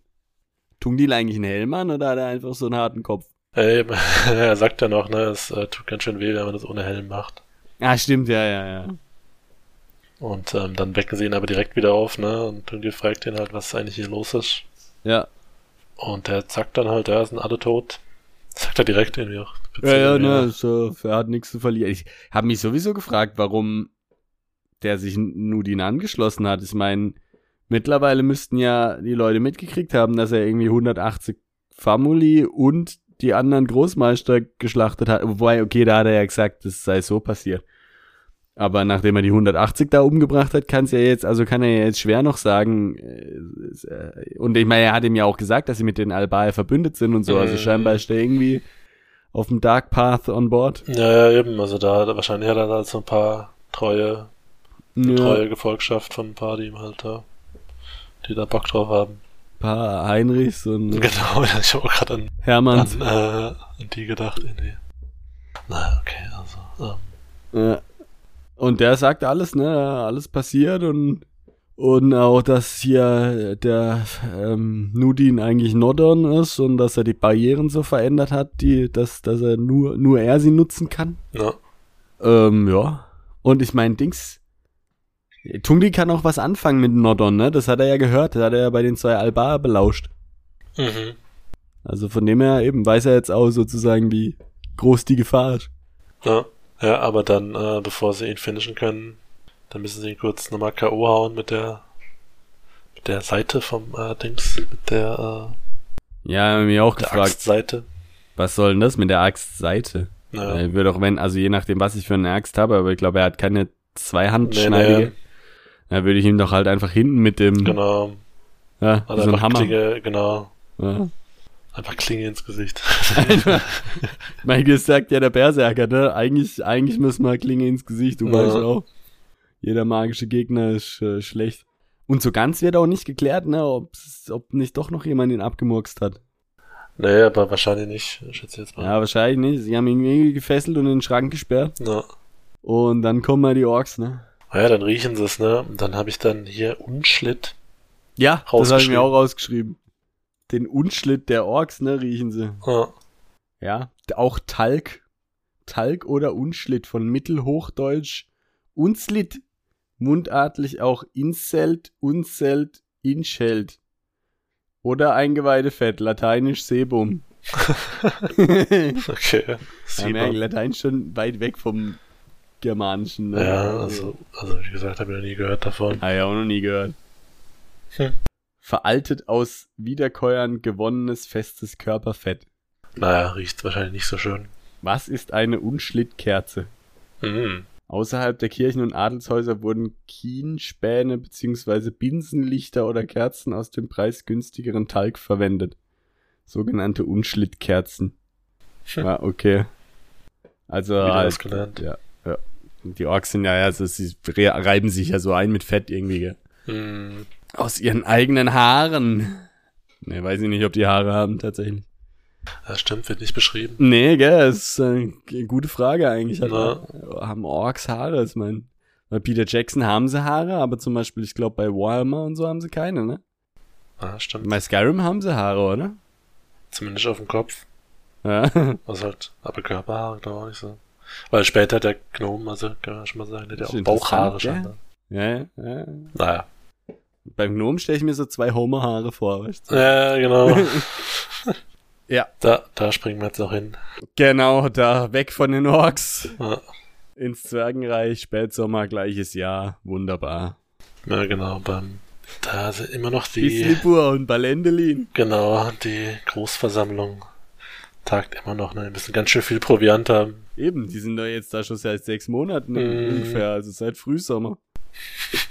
Tungdil eigentlich einen Helm an oder hat er einfach so einen harten Kopf? Ey, (laughs) er sagt ja noch, ne, es äh, tut ganz schön weh, wenn man das ohne Helm macht. Ah, stimmt, ja, ja, ja. Und ähm, dann wecken sie ihn aber direkt wieder auf, ne? Und Tungil fragt ihn halt, was eigentlich hier los ist. Ja, Und der sagt dann halt, ja, sind alle tot. Sagt er direkt irgendwie auch. ja, ja, ne, so, er hat nichts zu verlieren. Ich habe mich sowieso gefragt, warum der sich Nudin angeschlossen hat. Ich meine, mittlerweile müssten ja die Leute mitgekriegt haben, dass er irgendwie 180 Famuli und die anderen Großmeister geschlachtet hat. Wobei, okay, da hat er ja gesagt, das sei so passiert. Aber nachdem er die 180 da umgebracht hat, kann es ja jetzt, also kann er ja jetzt schwer noch sagen, äh, und ich meine, er hat ihm ja auch gesagt, dass sie mit den Albae verbündet sind und so, also Mhm. scheinbar ist er irgendwie auf dem Dark Path on board. Ja, ja, eben. Also da, wahrscheinlich hat er da so ein paar treue, Ja, treue Gefolgschaft von ein paar, die ihm halt da, die da Bock drauf haben. paar Heinrichs und (laughs) Genau, ich habe auch gerade an, Hermanns. an, äh, an die gedacht. irgendwie. Na, okay, also. Ähm, Ja. Und der sagt alles, ne, alles passiert und und auch, dass hier der ähm, Nudin eigentlich Nordon ist und dass er die Barrieren so verändert hat, die, dass, dass er nur, nur er sie nutzen kann. ja. Ähm, ja. Und ich meine, Dings. Tungli kann auch was anfangen mit Nordon, ne? Das hat er ja gehört. Das hat er ja bei den zwei Albar belauscht. Mhm. Also von dem her eben weiß er jetzt auch sozusagen, wie groß die Gefahr ist. Ja, ja, aber dann, äh, bevor sie ihn finishen können, dann müssen sie ihn kurz nochmal K.O. hauen mit der mit der Seite vom äh, Dings, mit der, Ja, hab ich mich auch äh, gefragt, Axtseite. was soll denn das mit der Axtseite? Ja. Er wird auch wenn, also je nachdem, was ich für eine Axt habe, aber ich glaube, er hat keine Nee, zweihandschneidige. nee, Da würde ich ihm doch halt einfach hinten mit dem, genau. ja, Also so ein Hammer. Klinge, genau. Ja. Einfach Klinge ins Gesicht. (laughs) Michael sagt ja der Berserker, ne? Eigentlich, eigentlich müssen wir Klinge ins Gesicht, du Ja. weißt auch. Jeder magische Gegner ist äh, schlecht. Und so ganz wird auch nicht geklärt, ne, ob's- ob nicht doch noch jemand ihn abgemurkst hat. nee, aber wahrscheinlich nicht. Ich schätze jetzt mal. Ja, wahrscheinlich nicht. Sie haben ihn irgendwie gefesselt und in den Schrank gesperrt. Ja. Und dann kommen mal die Orks, ne? Ah ja, dann riechen sie es, ne? Und dann habe ich dann hier Unschlitt. Ja, das habe ich mir auch rausgeschrieben. Den Unschlitt der Orks, ne, riechen sie. Ja. Ja, auch Talg. Talg oder Unschlitt von Mittelhochdeutsch. Unslit. Mundartlich auch Inselt, Unselt, Inschelt. Oder Eingeweidefett, lateinisch Sebum. (laughs) Okay. ja, Sieht merke, man. Latein schon weit weg vom Germanischen. Ne? Ja, also, also wie gesagt, habe ich noch nie gehört davon. Ah ja, auch noch nie gehört. Hm. Veraltet aus Wiederkäuern gewonnenes festes Körperfett. Naja, riecht wahrscheinlich nicht so schön. Was ist eine Unschlittkerze? Mhm. Außerhalb der Kirchen und Adelshäuser wurden Kienspäne bzw. Binsenlichter oder Kerzen aus dem preisgünstigeren Talg verwendet. Sogenannte Unschlittkerzen. Hm. Ja, okay. Also Wieder halt, was gelernt. ja, ja. Die Orks sind ja, also sie re- reiben sich ja so ein mit Fett irgendwie, gell? Hm, Aus ihren eigenen Haaren. Ne, weiß ich nicht, ob die Haare haben, tatsächlich. ja, stimmt, wird nicht beschrieben. Nee, gell, das ist eine gute Frage eigentlich. Hat, Na. Haben Orks Haare? Ich meine, bei Peter Jackson haben sie Haare, aber zum Beispiel, ich glaube, bei Warhammer und so haben sie keine, ne? Ja, stimmt. Bei Skyrim haben sie Haare, oder? Zumindest auf dem Kopf. Ja. (laughs) Was halt, aber Körperhaare, glaube ich auch nicht so. Weil später der Gnome, also kann man schon mal sagen, der hat ja Das auch Bauchhaare schon. ja. Ja, ja. Naja. Beim Gnom stelle ich mir so zwei Homer-Haare vor, weißt du? Ja, genau. (laughs) Ja. Da, da springen wir jetzt noch hin. Genau, da weg von den Orks. Ja, Ins Zwergenreich, Spätsommer, gleiches Jahr. Wunderbar. ja genau. Beim, da sind immer noch die, Bislipur und Balendelin. genau, die Großversammlung tagt immer noch. Ne? Wir müssen ganz schön viel Proviant haben. Eben, die sind doch jetzt da schon seit sechs Monaten Mhm. ungefähr, also seit Frühsommer.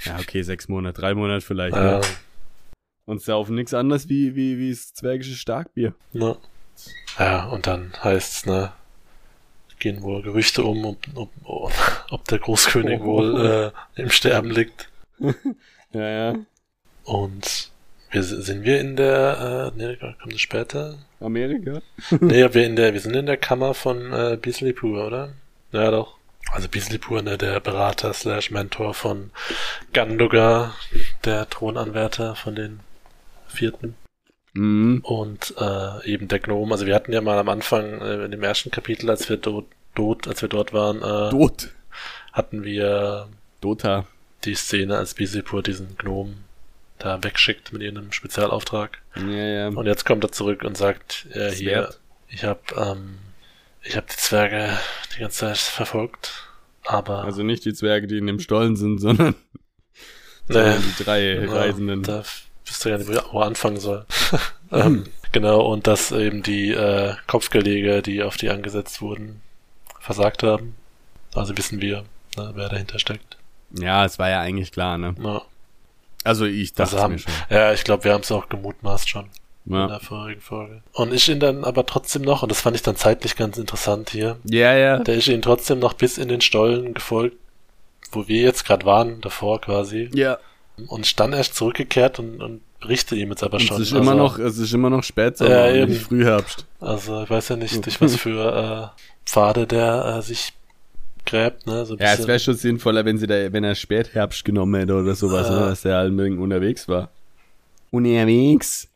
Ja, okay, sechs Monate, drei Monate vielleicht. Ja, Ne? Und saufen nichts anderes wie, wie, wie das zwergische Starkbier. ne? ja, und dann heißt's, ne, gehen wohl Gerüchte um, ob, ob, ob, der Großkönig Oh. wohl äh, im Sterben liegt. (laughs) Ja, ja. Und wir sind wir in der, äh, ne, kommt das später? Amerika? nee, wir in der, wir sind in der Kammer von äh, Bislipur, oder? Ja, doch. Also Bislipur, ne, der Berater slash Mentor von Gandogar, der Thronanwärter von den Vierten. Mhm. Und äh, eben der Gnome. Also wir hatten ja mal am Anfang, äh, in dem ersten Kapitel, als wir dort, dort als wir dort waren, äh, Dot. hatten wir Dota. die Szene, als Bislipur diesen Gnom da wegschickt mit ihrem Spezialauftrag. Ja, ja. Und jetzt kommt er zurück und sagt, äh, hier, ich habe ähm, ich habe die Zwerge die ganze Zeit verfolgt, aber Also nicht die Zwerge, die in dem Stollen sind, sondern (laughs) nee, die drei ja, Reisenden. da wisst ihr gar nicht, wo anfangen soll. (laughs) ähm, genau, und dass eben die äh, Kopfgelege, die auf die angesetzt wurden, versagt haben. Also wissen wir, ne, wer dahinter steckt. Ja, es war ja eigentlich klar, ne? Ja, Also ich dachte Also mir haben- schon. ja ich glaube, wir haben es auch gemutmaßt schon. In Ja. der vorigen Folge. Und ich ihn dann aber trotzdem noch, und das fand ich dann zeitlich ganz interessant hier, ja, ja. der ist ihnen trotzdem noch bis in den Stollen gefolgt, wo wir jetzt gerade waren, davor quasi. Ja. Und ist dann erst zurückgekehrt und, und berichtet ihm jetzt aber Und schon. es ist immer also, noch, es ist immer noch Spätsommer Ja, und eben. nicht Frühherbst. Also ich weiß ja nicht, durch was für äh, Pfade der äh, sich gräbt, ne? So ein Ja, es wäre schon sinnvoller, wenn sie da, wenn er Spätherbst genommen hätte oder sowas, Ja. ne, dass der halt irgendwie unterwegs war. Unterwegs.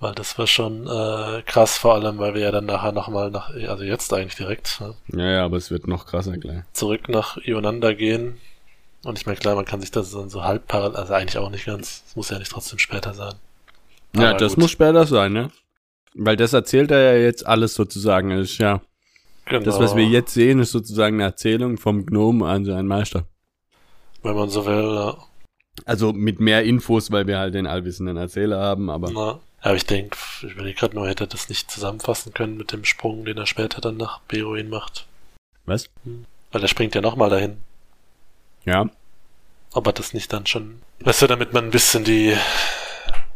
Weil das war schon äh, krass, vor allem, weil wir ja dann nachher nochmal nach, also jetzt eigentlich direkt, ne? Ja, ja, aber es wird noch krasser gleich. zurück nach Ionanda gehen. Und ich meine, klar, man kann sich das dann so halb parallel, also eigentlich auch nicht ganz. Es muss ja nicht trotzdem später sein. Ja, Aber das gut. muss später sein, ne? Weil das erzählt er ja jetzt alles sozusagen. Das ist ja, Genau. das, was wir jetzt sehen, ist sozusagen eine Erzählung vom Gnom an seinen Meister. Wenn man so will, ja. Also mit mehr Infos, weil wir halt den allwissenden Erzähler haben, aber. Na, aber ich denke, ich überlege gerade nur, hätte er das nicht zusammenfassen können mit dem Sprung, den er später dann nach Beruin macht. Was? Weil er springt ja nochmal dahin. Ja. Ob er das nicht dann schon. Weißt du, damit man ein bisschen die,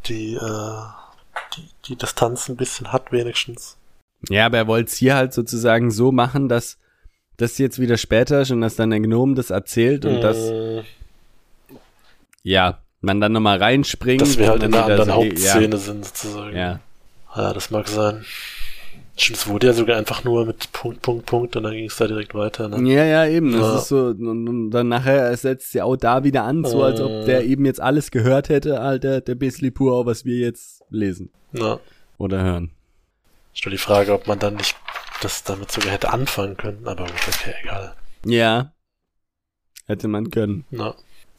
die, äh, die, die Distanz ein bisschen hat, wenigstens. Ja, aber er wollte es hier halt sozusagen so machen, dass das jetzt wieder später ist und dass dann der Gnom das erzählt und dass, Mm, ja, man dann nochmal reinspringt. dass wir halt in einer anderen so- Hauptszene sind, sozusagen. Ja, ja. Ja, das mag sein. Stimmt, es wurde ja sogar einfach nur mit Punkt, Punkt, Punkt und dann ging es da direkt weiter. Ne? Ja, ja, eben. Das Ja. ist so, und, dann nachher setzt sie auch da wieder an, so als ob Äh. der eben jetzt alles gehört hätte, Alter, der Bislipur, auch was wir jetzt lesen Ja. oder hören. Ist nur die Frage, ob man dann nicht das damit sogar hätte anfangen können, aber gut, okay, egal. Ja. Hätte man können. Na.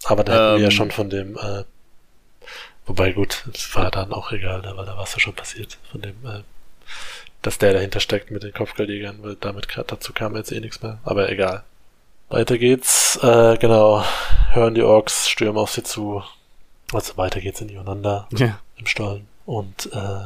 Aber da hätten wir ja Ähm. schon von dem, äh, wobei gut, es war dann auch egal, ne, weil da war es ja schon passiert, von dem, äh, dass der dahinter steckt mit den Kopfgeldjägern, weil damit dazu kam jetzt eh nichts mehr, aber egal. Weiter geht's, äh, genau, hören die Orks, stürmen auf sie zu, also weiter geht's in Ionanda. Ja. im Stollen. Und äh,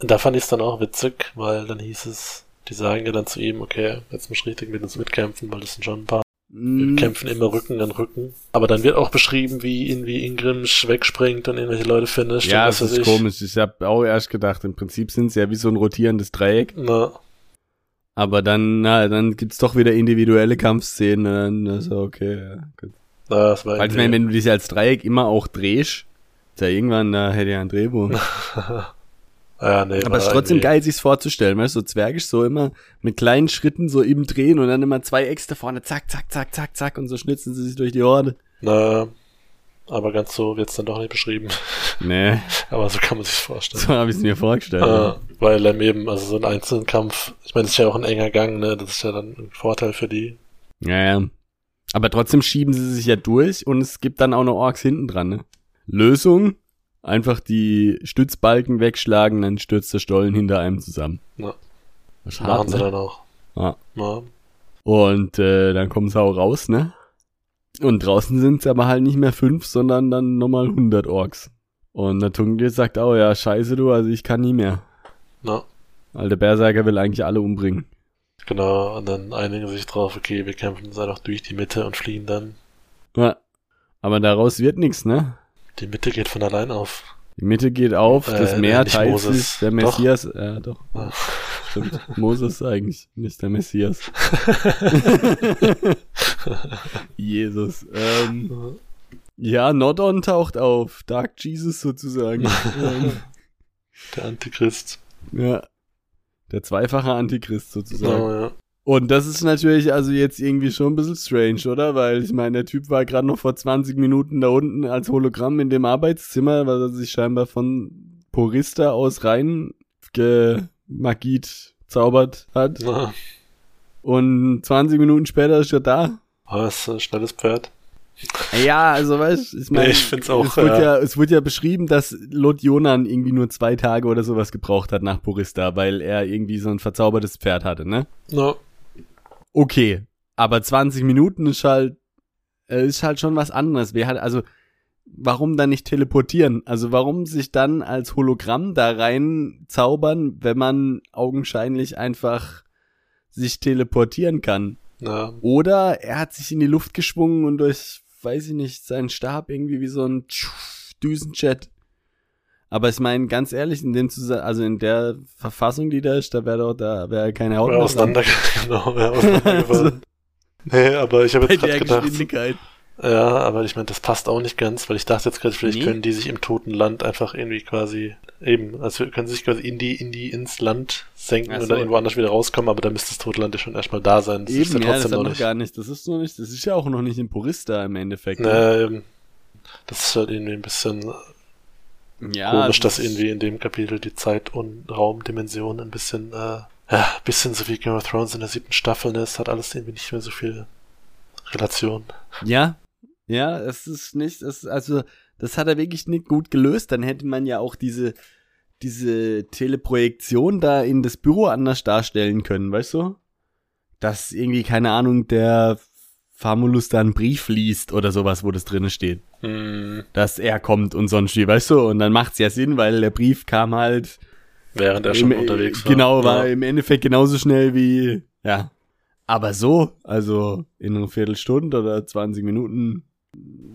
da fand ich es dann auch witzig, weil dann hieß es, die sagen ja dann zu ihm, okay, jetzt musst du richtig mit uns mitkämpfen, weil das sind schon ein paar. Wir Mm, kämpfen immer Rücken an Rücken. Aber dann wird auch beschrieben, wie irgendwie Ingrimsch wegspringt und irgendwelche Leute finisht. Ja, weiß ist ich. komisch. Ich habe auch erst gedacht, im Prinzip sind sie ja wie so ein rotierendes Dreieck. Na, Aber dann, na, dann gibt's doch wieder individuelle Kampfszenen. Ja okay, ja, gut. Na, das war Weil ich meine, wenn du dich als Dreieck immer auch drehst, ist ja irgendwann, da hätte ja ein Drehbuch. (laughs) ja, nee, Aber es ist trotzdem irgendwie- geil, sich's vorzustellen, weißt du, so zwergisch so immer mit kleinen Schritten so im Drehen und dann immer zwei Äxte vorne, zack, zack, zack, zack, zack und so schnitzen sie sich durch die Horde. Na, aber ganz so wird's dann doch nicht beschrieben. (laughs) Nee, aber so kann man sich's vorstellen. so habe ich es mir vorgestellt. Äh, weil ähm, eben, also so ein einzelnen Kampf, ich meine, es ist ja auch ein enger Gang, ne? Das ist ja dann ein Vorteil für die. Ja, ja. Aber trotzdem schieben sie sich ja durch und es gibt dann auch noch Orks hinten dran, ne? Lösung, einfach die Stützbalken wegschlagen, dann stürzt der Stollen hinter einem zusammen. Ja. Ist Machen sie ne? dann auch. Ja. Ja. Und äh, dann kommen sie auch raus, ne? Und draußen sind es aber halt nicht mehr fünf, sondern dann nochmal 100 Orks. Und der Tungel sagt auch, ja, scheiße du, also ich kann nie mehr. Na, Weil der Berserker will eigentlich alle umbringen. genau. Und dann einigen sich drauf, okay, wir kämpfen uns einfach durch die Mitte und fliehen dann. Ja. Aber daraus wird nichts, ne? Die Mitte geht von allein auf. Die Mitte geht auf, das Äh, Meer teilt sich, der Doch. Messias, ja doch, Ja. stimmt. Moses eigentlich, nicht der Messias. (laughs) Jesus. Ähm, ja, Nordon taucht auf, Dark Jesus sozusagen. (laughs) Der Antichrist. ja. Der zweifache Antichrist sozusagen. Oh, ja. Und das ist natürlich also jetzt irgendwie schon ein bisschen strange, oder? Weil ich meine, der Typ war gerade noch vor 20 Minuten da unten als Hologramm in dem Arbeitszimmer, weil er sich scheinbar von Porista aus rein gemagiet zaubert hat. Na, Und 20 Minuten später ist er da. oh, ist ein schnelles Pferd. Ja, also weißt ich meine, Nee, ich find's auch, es wird ja. ja, es wird ja beschrieben, dass Lot Jonan irgendwie nur zwei Tage oder sowas gebraucht hat nach Porista, weil er irgendwie so ein verzaubertes Pferd hatte, ne? No. Okay, aber 20 Minuten ist halt, äh, ist halt schon was anderes. Wer hat, also, warum dann nicht teleportieren? Also, warum sich dann als Hologramm da rein zaubern, wenn man augenscheinlich einfach sich teleportieren kann? Ja, Oder er hat sich in die Luft geschwungen und durch, weiß ich nicht, seinen Stab irgendwie wie so ein Düsenjet. Aber ich meine, ganz ehrlich, in dem Zusa also in der Verfassung, die da ist, da wäre doch, da wäre keine Haut dran. auseinander, (laughs) genau, ja, (laughs) auseinandergefallen. Nee, aber ich habe jetzt gerade gedacht, ja, aber ich meine, das passt auch nicht ganz, weil ich dachte jetzt gerade, vielleicht Nee. können die sich im toten Land einfach irgendwie quasi eben, also können sie sich quasi in die, in die, ins Land senken Ach und so. dann irgendwo anders wieder rauskommen, aber dann müsste das tote Land ja schon erstmal da sein. Das ist Eben, ja ja, trotzdem hat noch noch gar nicht. Das ist noch nicht, das ist ja auch noch nicht in Purista im Endeffekt. Nee, eben. Das ist halt irgendwie ein bisschen ja, komisch, das dass irgendwie in dem Kapitel die Zeit- und Raumdimension ein bisschen, äh, ja, ein bisschen so wie Game of Thrones in der siebten Staffel, ne? Es hat alles irgendwie nicht mehr so viel Relation. Ja, ja, es ist nicht, es, also, das hat er wirklich nicht gut gelöst. Dann hätte man ja auch diese, diese Teleprojektion da in das Büro anders darstellen können, weißt du? Dass irgendwie, keine Ahnung, der Famulus da einen Brief liest oder sowas, wo das drinne steht. Hm, Dass er kommt und sonst wie, weißt du? Und dann macht's ja Sinn, weil der Brief kam halt während er schon Im- unterwegs war. Genau, war Ja. im Endeffekt genauso schnell wie, ja. Aber so, also in einer Viertelstunde oder 20 Minuten,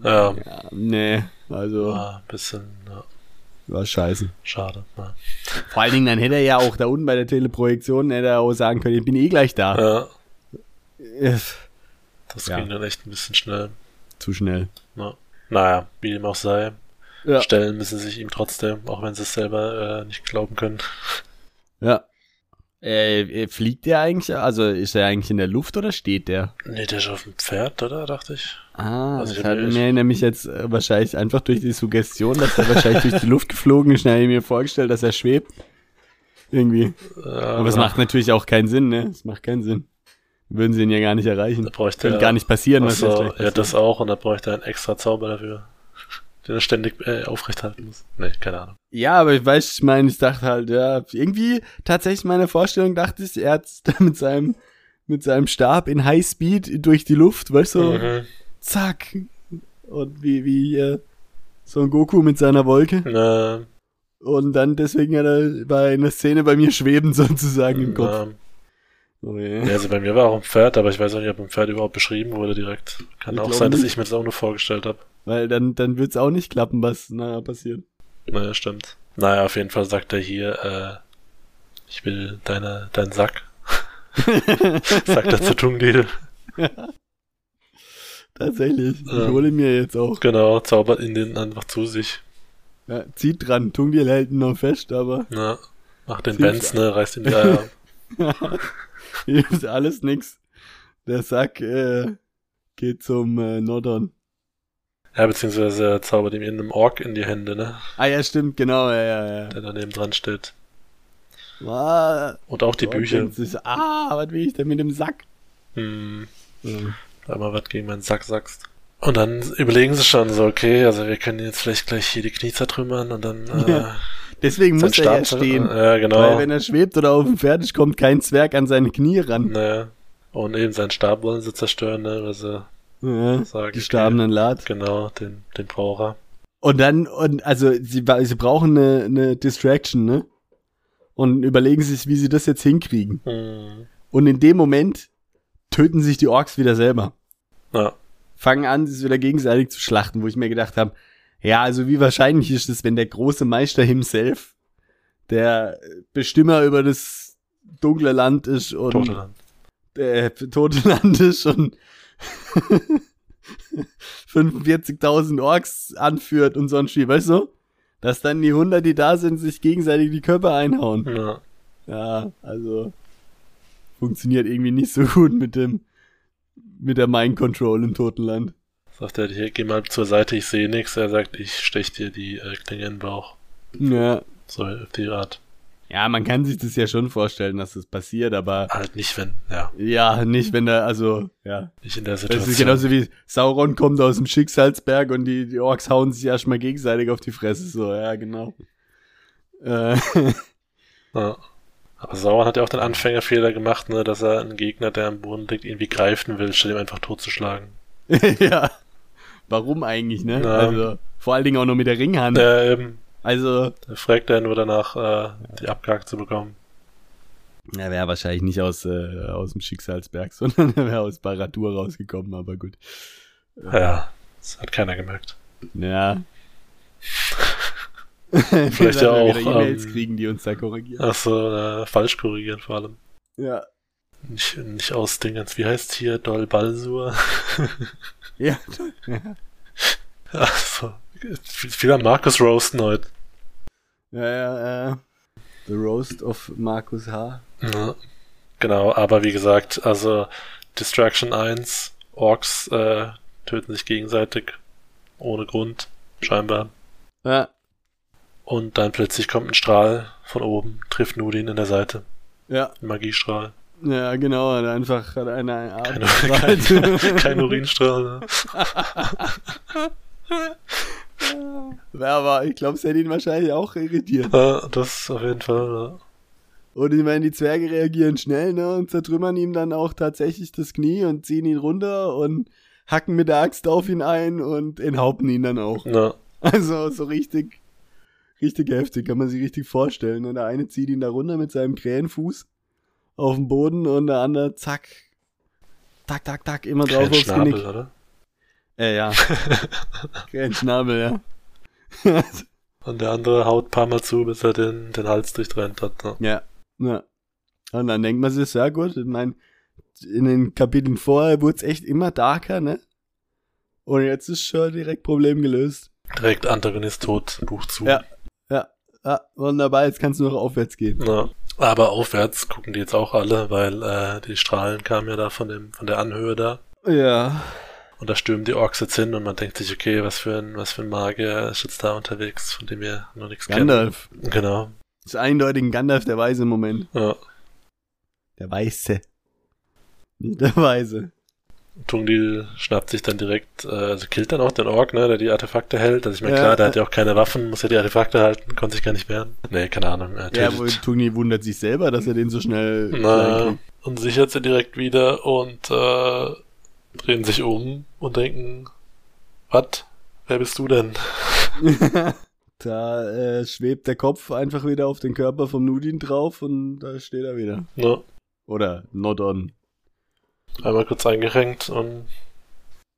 Ja, ja, nee, also war ein bisschen ja, war scheiße. schade. Ja. Vor allen Dingen, dann hätte er ja auch da unten bei der Teleprojektion, hätte er auch sagen können, ich bin eh gleich da. ja, Äh, das ging dann echt ein bisschen schnell. Zu schnell. Ja. Naja, wie dem auch sei, Ja. stellen müssen sich ihm trotzdem, auch wenn sie es selber äh, nicht glauben können. (laughs) ja. Äh, äh, fliegt der eigentlich, also ist er eigentlich in der Luft oder steht der? Nee, der ist auf dem Pferd, oder? Dachte ich. Ah, Also ich hat hab- mir nämlich jetzt äh, wahrscheinlich einfach durch die Suggestion, dass er wahrscheinlich durch die Luft geflogen ist, schnell mir vorgestellt, dass er schwebt. Irgendwie. Aber es macht natürlich auch keinen Sinn, ne? Es macht keinen Sinn. Würden sie ihn ja gar nicht erreichen. Da bräuchte Könnte er- gar nicht passieren, gleich ja, das auch, und da bräuchte er einen extra Zauber dafür, den er ständig äh, aufrechthalten muss. Nee, keine Ahnung. Ja, aber ich weiß, ich meine, ich dachte halt, ja, irgendwie tatsächlich meine Vorstellung dachte ich, er hat (laughs) mit seinem, mit seinem Stab in Highspeed durch die Luft, weißt du, Mhm. zack. Und wie, wie, äh, so ein Goku mit seiner Wolke. Na, Und dann deswegen hat er bei einer Szene bei mir schweben (laughs) sozusagen im Kopf. Na, Oh, ja, yeah. also bei mir war auch ein Pferd, aber ich weiß auch nicht, ob ein Pferd überhaupt beschrieben wurde direkt. Kann Ich auch sein, dass nicht. ich mir das auch nur vorgestellt habe. Weil dann, dann wird's auch nicht klappen, was naja passiert. Naja, stimmt. Naja, auf jeden Fall sagt er hier, äh, ich will deine, deinen Sack, (laughs) Sagt er zu Tungdil. Tatsächlich. Ich Ja. hole ihn mir jetzt auch. Genau, zaubert ihn den einfach zu sich. Ja, zieht dran. Tungdiel hält ihn noch fest, aber Ja, macht den Benz, ne, reißt ihn die (laughs) Eier (laughs) ist alles nix. Der Sack äh, geht zum äh, Nordon. Ja, beziehungsweise er zaubert ihm in einem Ork in die Hände, ne, Ah ja, stimmt, genau, ja, ja, ja. der daneben dran steht. Ah, Und auch die Dort Bücher. sich, ah, was will ich denn mit dem Sack? Hm, Ja. einmal was gegen meinen Sack sagst. Und dann überlegen sie schon so, okay, also wir können jetzt vielleicht gleich hier die Knie zertrümmern und dann äh, Ja, Deswegen seinen muss er ja stehen. Ja, genau. Weil wenn er schwebt oder auf dem Pferd ist, kommt kein Zwerg an seine Knie ran. Naja. Und eben seinen Stab wollen sie zerstören, ne? Sie Ja, sagen, die sterbenden Lad. genau, den, den Braucher. Und dann, und also sie, sie brauchen eine, eine Distraction, ne? Und überlegen sich, wie sie das jetzt hinkriegen. Hm. Und in dem Moment töten sich die Orks wieder selber. Ja. Fangen an, sich wieder gegenseitig zu schlachten, wo ich mir gedacht habe, ja, also wie wahrscheinlich ist es, wenn der große Meister himself, der Bestimmer über das dunkle Land ist und Tote dann. äh, tote Land ist und (laughs) 45.000 Orks anführt und so ein Spiel, weißt du? Dass dann die 100, die da sind, sich gegenseitig die Köpfe einhauen. Ja. Ja, also funktioniert irgendwie nicht so gut mit dem mit der Mind Control im Totenland. Sagt er, hier, geh mal zur Seite, ich sehe nichts. Er sagt, ich stech dir die äh, Klinge in den Bauch. Ja. So auf die Art. Ja, man kann sich das ja schon vorstellen, dass das passiert, aber Halt nicht, wenn, ja, ja, nicht wenn da, also, ja. nicht in der Das Situation. ist genauso wie Sauron kommt aus dem Schicksalsberg und die, die Orks hauen sich erstmal gegenseitig auf die Fresse, so, ja, genau. Äh, (laughs) Ja. Aber Sauron hat ja auch den Anfängerfehler gemacht, ne, dass er einen Gegner, der am Boden liegt, irgendwie greifen will, statt ihm einfach totzuschlagen. (laughs) ja. Warum eigentlich, ne? Ja. Also, vor allen Dingen auch noch mit der Ringhand. Der, ähm, Also, der fragt er nur danach, äh, die abgehakt zu bekommen. Er wäre wahrscheinlich nicht aus, äh, aus dem Schicksalsberg, (laughs) sondern er wäre aus Baratur rausgekommen, aber gut. Ja, das hat keiner gemerkt. Ja. (laughs) Vielleicht ja auch, wieder E-Mails ähm, kriegen, die uns da korrigieren. Ach so, äh, falsch korrigieren vor allem. Ja. Nicht, nicht aus Dingens, wie heißt hier, Dol Balsur? (laughs) Ja. Ach so. Viel, viel an Markus roasten heute. Ja, ja, äh. The Roast of Markus H. Ja, genau, aber wie gesagt, also Distraction 1, Orks äh, töten sich gegenseitig ohne Grund, scheinbar. Ja. Und dann plötzlich kommt ein Strahl von oben, trifft Nudin in der Seite. Ja. Ein Magiestrahl. Ja, genau, hat einfach hat eine Art Kein, kein, kein Urinstrahl. Ne? Ja, aber ich glaube, es hätte ihn wahrscheinlich auch irritiert. Ja, das auf jeden Fall. Und ich meine, die Zwerge reagieren schnell, ne, und zertrümmern ihm dann auch tatsächlich das Knie und ziehen ihn runter und hacken mit der Axt auf ihn ein und enthaupten ihn dann auch. Ja. Ja, Also so richtig, richtig heftig, kann man sich richtig vorstellen. Und der eine zieht ihn da runter mit seinem Krähenfuß auf den Boden und der andere, zack, tack, tack, tack, immer drauf kein aufs Schnabel, Genick. oder? Äh, ja. Krähenschnabel, ja. (laughs) (laughs) Und der andere haut ein paar Mal zu, bis er den, den Hals durchtrennt hat. Ne? ja, ja. Und dann denkt man sich, ja gut, ich mein, in den Kapiteln vorher wurde es echt immer darker, ne? Und jetzt ist schon direkt Problem gelöst. Direkt Antagonist tot, Buch zu. Ja. Ja, ja, wunderbar, jetzt kannst du noch aufwärts gehen. Ja. Aber aufwärts gucken die jetzt auch alle, weil äh, die Strahlen kamen ja da von dem von der Anhöhe da. Ja. Und da stürmen die Orks jetzt hin und man denkt sich, okay, was für ein, was für ein Magier ist jetzt da unterwegs, von dem wir noch nichts Gandalf. kennen. Genau. Das ist eindeutig ein Gandalf der Weise im Moment. Ja. Der Weiße. Nicht der Weise. Tungdil schnappt sich dann direkt, äh, also killt dann auch den Ork, ne, der die Artefakte hält. Also ich meine, Ja. klar, der hat ja auch keine Waffen, muss ja die Artefakte halten, konnte sich gar nicht wehren. Nee, keine Ahnung. Er Ja, tötet- wohl Tuni wundert sich selber, dass er den so schnell Na, und sichert sie direkt wieder und äh, drehen sich um und denken, was? Wer bist du denn? (laughs) Da äh, schwebt der Kopf einfach wieder auf den Körper vom Nudin drauf und da steht er wieder. Ne? Oder not on. Einmal kurz eingerenkt und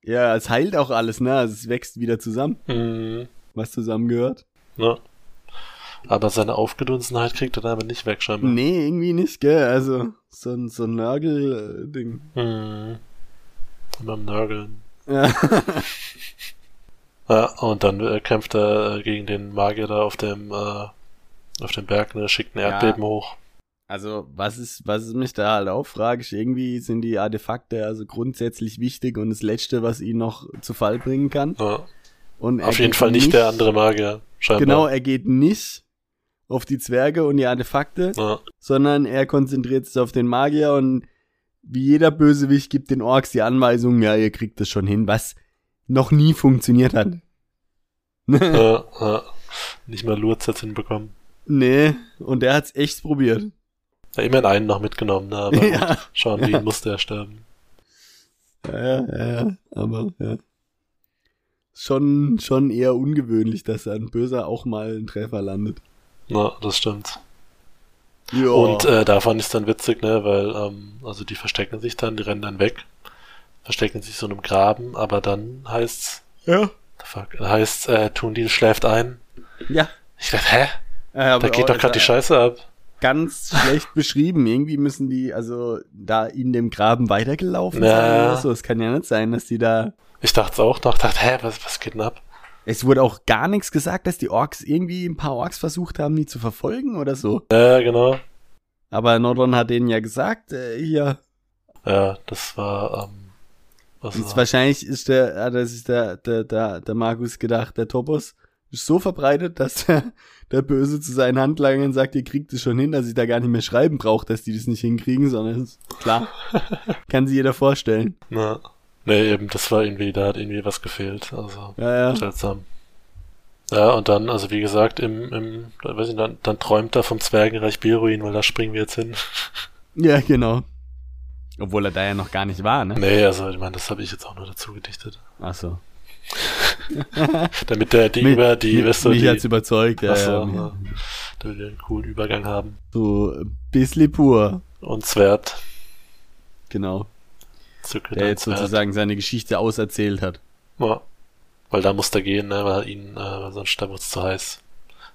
Ja, es heilt auch alles, ne? Also es wächst wieder zusammen, mh, was zusammengehört. ne? Aber seine Aufgedunsenheit kriegt er damit nicht weg, scheinbar. Nee, irgendwie nicht, gell? Also, so ein, so ein Nörgel-Ding. Hm. Immer am Nörgeln. Ja. (laughs) Ja, und dann äh, kämpft er äh, gegen den Magier da auf dem, äh, auf dem Berg, ne, schickt ein Ja. Erdbeben hoch. Also, was ist, was ist mich da halt auch frage ich, irgendwie sind die Artefakte also grundsätzlich wichtig und das Letzte, was ihn noch zu Fall bringen kann. Ja. Und Auf jeden Fall nicht der andere Magier, scheinbar. Genau, er geht nicht auf die Zwerge und die Artefakte, Ja, sondern er konzentriert sich auf den Magier und wie jeder Bösewicht gibt den Orks die Anweisung, ja, ihr kriegt das schon hin, was noch nie funktioniert hat. ja, (laughs) ja. Nicht mal Lurz hat's hinbekommen. nee, und er hat's echt probiert. Ja, immerhin einen noch mitgenommen, ne, aber (laughs) Ja. Sean Bean musste er sterben. Ja, ja, ja, aber ja. Schon, schon eher ungewöhnlich, dass ein Böser auch mal einen Treffer landet. Na, das stimmt. Ja. Und äh, da fand ich dann witzig, ne, weil, ähm, also die verstecken sich dann, die rennen dann weg, verstecken sich so in einem Graben, aber dann heißt's, ja. fuck, heißt, äh, Tundil schläft ein. Ja. Ich dachte, hä? Äh, Da geht doch gerade die Scheiße ab. Ganz schlecht (laughs) beschrieben. Irgendwie müssen die, also da in dem Graben weitergelaufen Ja. sein so. Es kann ja nicht sein, dass die da. Ich dachte auch noch, dachte, hä, was, was geht denn ab? Es wurde auch gar nichts gesagt, dass die Orks irgendwie ein paar Orks versucht haben, die zu verfolgen oder so. Ja, genau. Aber Nordron hat denen ja gesagt, äh, hier, Ja, das war, ähm, was Jetzt war, wahrscheinlich ist der, hat er sich der, der, der, der Markus gedacht, der Topos ist so verbreitet, dass der, der Böse zu seinen Handlangern sagt, ihr kriegt es schon hin, dass ich da gar nicht mehr schreiben brauche, dass die das nicht hinkriegen, sondern ist klar. (laughs) Kann sich jeder vorstellen. na, nee, eben, das war irgendwie, da hat irgendwie was gefehlt, also, Ja, ja. seltsam. Ja, und dann, also wie gesagt, im, im, weiß ich, dann, dann träumt er vom Zwergenreich Beruin, weil da springen wir jetzt hin. (laughs) Ja, genau. Obwohl er da ja noch gar nicht war, ne? Nee, also ich meine, das habe ich jetzt auch nur dazu gedichtet. Ach so. (laughs) Damit der die Mich- über die, weißt du, mich die, hat's überzeugt, ja, Ach so, ja. damit wir einen coolen Übergang haben. So, Bisli pur. Und Zwert, Genau. zücke Der jetzt Zwert. sozusagen seine Geschichte auserzählt hat. Ja. Weil da muss er gehen, ne, weil ihn, äh, sonst da wird's zu heiß.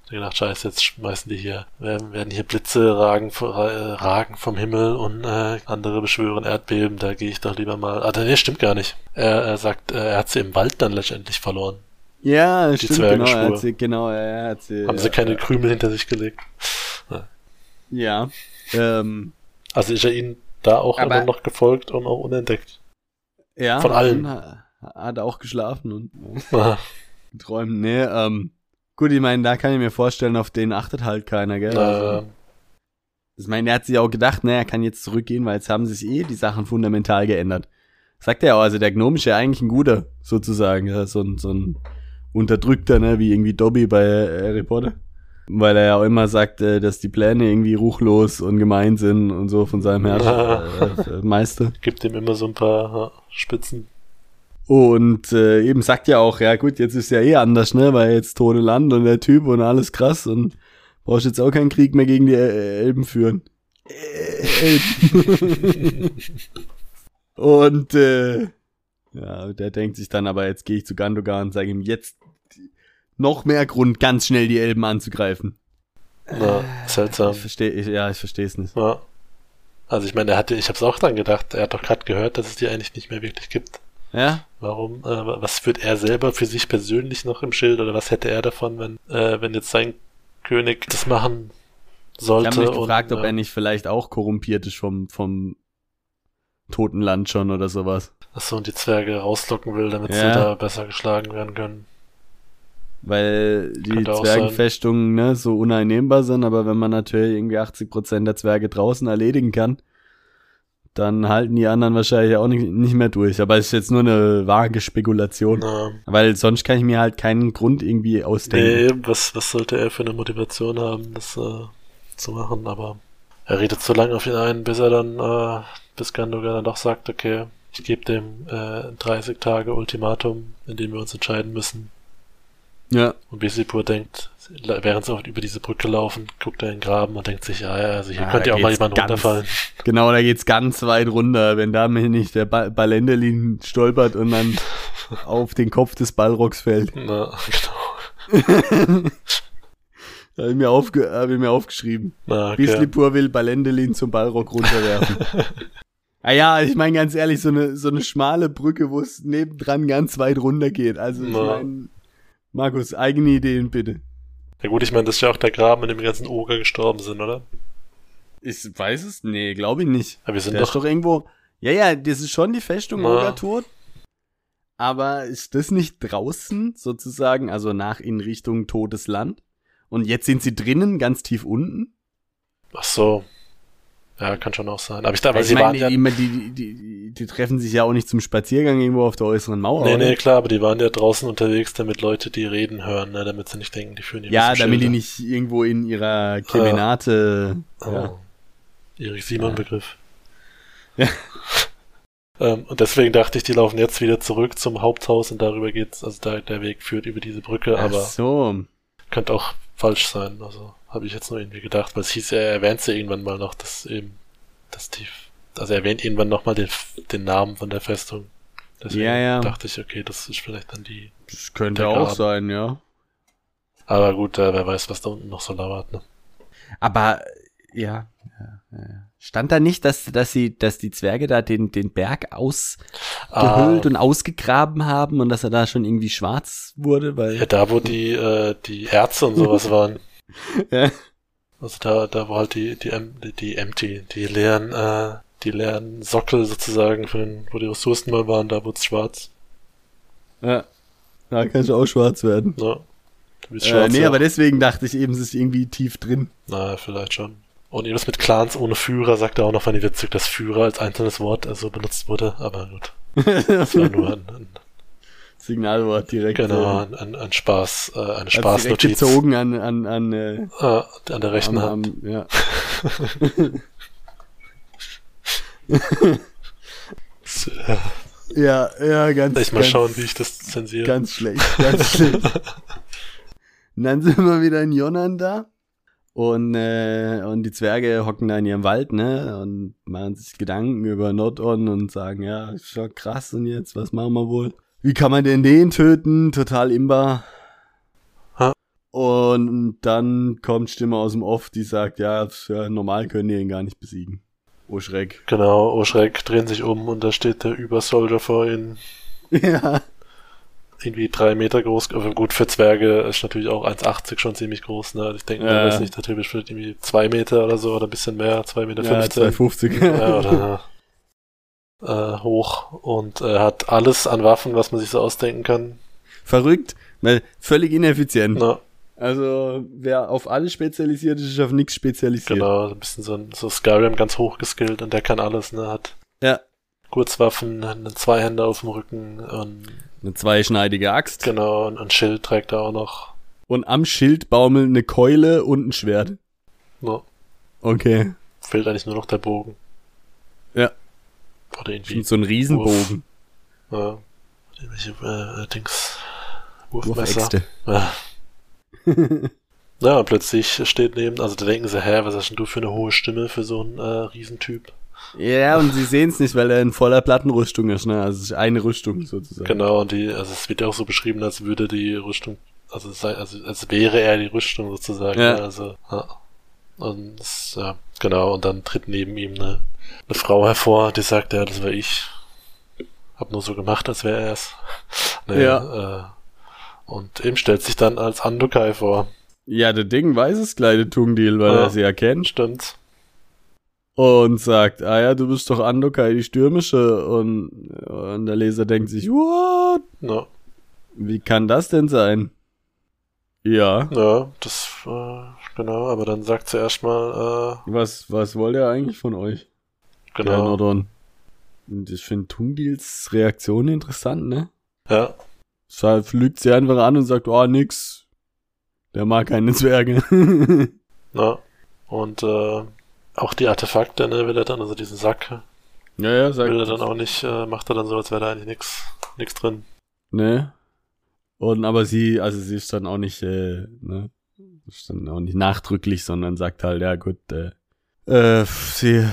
Gedacht, scheiße, jetzt schmeißen die hier, werden, werden hier Blitze ragen, äh, ragen vom Himmel und äh, andere beschwören Erdbeben, da gehe ich doch lieber mal. Ah, nee, stimmt gar nicht. Er, er sagt, äh, er hat sie im Wald dann letztendlich verloren. Ja, stimmt, genau. Er hat sie, genau, er hat sie, Haben ja, sie keine ja. Krümel hinter sich gelegt. Ja. Ähm, Also ist er ihnen da auch Aber- immer noch gefolgt und auch unentdeckt. ja. Von allen. Hat auch geschlafen und (laughs) geträumt. Nee, ähm, gut, ich meine, da kann ich mir vorstellen, auf den achtet halt keiner, gell? äh, Also, ich meine, er hat sich auch gedacht, ne, er kann jetzt zurückgehen, weil jetzt haben sich eh die Sachen fundamental geändert. Sagt er auch, also der Gnome ist ja eigentlich ein guter, sozusagen, ja, so ein, so ein Unterdrückter, ne, wie irgendwie Dobby bei äh, Harry Potter. Weil er ja auch immer sagt, äh, dass die Pläne irgendwie ruchlos und gemein sind und so von seinem Herrscher, äh, äh, Meister. gibt ihm immer so ein paar ja, Spitzen. Und äh, eben sagt ja auch, ja gut, jetzt ist ja eh anders, ne, weil jetzt Tone Land und der Typ und alles krass und brauchst jetzt auch keinen Krieg mehr gegen die äh, Elben führen. Äh, Elben. (laughs) und äh, ja, der denkt sich dann aber, jetzt gehe ich zu Gandogar und sage ihm jetzt noch mehr Grund, ganz schnell die Elben anzugreifen. Ja, seltsam. Ich verstehe, ich, ja, ich verstehe es nicht. Ja. Also ich meine, er hatte, ich habe es auch dran gedacht, er hat doch gerade gehört, dass es die eigentlich nicht mehr wirklich gibt. Ja? Warum? Äh, was führt er selber für sich persönlich noch im Schild oder was hätte er davon, wenn, äh, wenn jetzt sein König das machen Ich sollte? habe mich gefragt, und, ob äh, er nicht vielleicht auch korrumpiert ist vom, vom Totenland schon oder sowas. Achso, und die Zwerge rauslocken will, damit Ja. sie da besser geschlagen werden können. Weil die Könnte Zwergenfestungen ne, so uneinnehmbar sind, aber wenn man natürlich irgendwie 80% der Zwerge draußen erledigen kann, dann halten die anderen wahrscheinlich auch nicht, nicht mehr durch. Aber es ist jetzt nur eine vage Spekulation. Ja. Weil sonst kann ich mir halt keinen Grund irgendwie ausdenken. Nee, was, was sollte er für eine Motivation haben, das äh, zu machen? Aber er redet so lange auf ihn ein, bis er dann, äh, bis Gandogar dann doch sagt, okay, ich gebe dem äh, 30 Tage Ultimatum, in dem wir uns entscheiden müssen. Ja. Und Besipur denkt, während sie oft über diese Brücke laufen, guckt er in den Graben und denkt sich, ja, ja, also hier Ja, könnte ja auch mal jemand ganz- runterfallen. Genau, da geht's ganz weit runter. Wenn da nicht der ba Balendelin stolpert und dann (laughs) auf den Kopf des Ballrocks fällt. Na, (laughs) genau. (laughs) Habe ich, mir aufge hab ich mir aufgeschrieben. Na, okay. Bislipur will Balendelin zum Ballrock runterwerfen. ah ja, ich meine ganz ehrlich, so eine, so eine schmale Brücke, wo es nebendran ganz weit runter geht. Also ich meine, Markus, eigene Ideen bitte. Ja gut, ich meine, das ist ja auch der Graben, in dem die ganzen Oger gestorben sind, oder? Ich weiß es? Nee, glaube ich nicht. Aber wir sind Der doch, ist doch irgendwo. Ja, ja, das ist schon die Festung Na. Ogertod. Aber ist das nicht draußen sozusagen, also nach in Richtung Totes Land? Und jetzt sind sie drinnen, ganz tief unten? ach so. Ja, kann schon auch sein. Aber ich dachte, weil ich sie meine, waren ja, die, die, die, die, die treffen sich ja auch nicht zum Spaziergang irgendwo auf der äußeren Mauer. nee, oder? nee, klar, aber die waren ja draußen unterwegs, damit Leute die reden hören, ne, damit sie nicht denken, die führen die Ja, damit die Schilder. nicht irgendwo in ihrer Kemenate. Oh. Ja. Erich Simon-Begriff. (laughs) Ja. ähm, und deswegen dachte ich, die laufen jetzt wieder zurück zum Haupthaus und darüber geht's, also da, der Weg führt über diese Brücke, Ach aber so. könnte auch falsch sein. Also habe ich jetzt nur irgendwie gedacht, weil es hieß, er erwähnt ja irgendwann mal noch, dass eben, dass die, also er erwähnt irgendwann nochmal den, den Namen von der Festung. Deswegen Ja, ja. dachte ich, okay, das ist vielleicht dann die. Das könnte auch sein, ja. Aber gut, äh, wer weiß, was da unten noch so lauert, ne? Aber ja, ja, ja. stand da nicht, dass, dass sie, dass die Zwerge da den, den Berg ausgehöhlt Ah. und ausgegraben haben und dass er da schon irgendwie schwarz wurde, weil Ja, da wo die, äh, die Ärzte und sowas (laughs) waren. (laughs) ja. Also da, da wo halt die, die, die, die empty, die leeren, äh, die leeren Sockel sozusagen von den, wo die Ressourcen mal waren, da wurde es schwarz. ja. Da kann ich auch schwarz werden. Ne? Du bist Äh, schwarz. nee, ja. aber deswegen dachte ich eben, es ist irgendwie tief drin. Na, vielleicht schon. Und irgendwas mit Clans ohne Führer sagt er auch noch, fand ich witzig, dass Führer als einzelnes Wort also benutzt wurde, aber gut. (laughs) Das war nur ein, ein, Signalwort direkt. genau, äh, ein, ein, ein Spaß, äh, direkt Spaßnotiz. gezogen an, an, an, äh, Ah, an der rechten am, Hand. am, ja. (laughs) Ja, ja, ganz, Lass mal ganz, schauen, wie ich das zensiere. ganz schlecht, ganz (laughs) schlecht. Und dann sind wir wieder in Jonan da. Und, äh, und die Zwerge hocken da in ihrem Wald, ne? Und machen sich Gedanken über Nordon und sagen, ja, ist schon krass und jetzt, was machen wir wohl? Wie kann man denn den töten? Total imbar. Ha. Und dann kommt Stimme aus dem Off, die sagt, ja, ja normal können die ihn gar nicht besiegen. Oh Schreck. Genau, oh Schreck, drehen sich um und da steht der Übersoldier vor ihnen. (laughs) ja. Irgendwie drei Meter groß. Aber gut, für Zwerge ist natürlich auch 1,80 schon ziemlich groß. Ne? Ich denke, Ja. ja. weiß nicht, der Typ ist vielleicht irgendwie zwei Meter oder so oder ein bisschen mehr, zwei Meter Ja, 15. 250. ja, oder (laughs) äh, hoch und äh, hat alles an Waffen, was man sich so ausdenken kann. Verrückt, weil völlig ineffizient. Na, Also, wer auf alles spezialisiert ist, ist auf nichts spezialisiert. genau, ein bisschen so, ein, so Skyrim ganz hoch geskillt und der kann alles, ne? Hat Ja. Kurzwaffen, einen Zweihänder auf dem Rücken und Eine zweischneidige Axt. genau, und ein Schild trägt er auch noch. Und am Schild baumeln eine Keule und ein Schwert. Ne? Okay. Fehlt eigentlich nur noch der Bogen. Ja. Oder irgendwie so ein Riesenbogen. Ja. Irgendwelche äh, Dings. Wurfmesser. Ja. ja, und plötzlich steht neben, also da denken sie, hä, was hast denn du für eine hohe Stimme für so einen äh, Riesentyp? Ja, und sie sehen es nicht, weil er in voller Plattenrüstung ist, ne? Also es ist eine Rüstung sozusagen. Genau, und die, also es wird ja auch so beschrieben, als würde die Rüstung, also, sei, also als wäre er die Rüstung sozusagen. Ja. ne, Also, ja. Und ja, genau, und dann tritt neben ihm eine, eine Frau hervor, die sagt, ja, das war ich. Hab nur so gemacht, als wäre er es. (laughs) Nee, Ja. Äh, und ihm stellt sich dann als Andukai vor. Ja, der Ding weiß es gleich, der Tungdeal, weil Ja. er sie erkennt. Stimmt. Und sagt, ah ja, du bist doch Andokai, die Stürmische. Und, und der Leser denkt sich, what? Ja, Wie kann das denn sein? Ja. ja das, äh, genau, aber dann sagt sie erstmal, Was, was wollt ihr eigentlich von euch? äh, genau. Nordon. Und ich finde Tungdeals Reaktion interessant, ne? Ja, Deshalb lügt sie einfach an und sagt, oh, nix. Der mag keine Zwerge. (laughs) ja. Und, äh, auch die Artefakte, ne, will er dann, also diesen Sack, ja, ja, sagt will er dann auch nicht, äh, macht er dann so, als wäre da eigentlich nix, nix drin. Ne? Und aber sie, also sie ist dann auch nicht, äh, ne? Ist dann auch nicht nachdrücklich, sondern sagt halt, ja gut, äh, äh, sie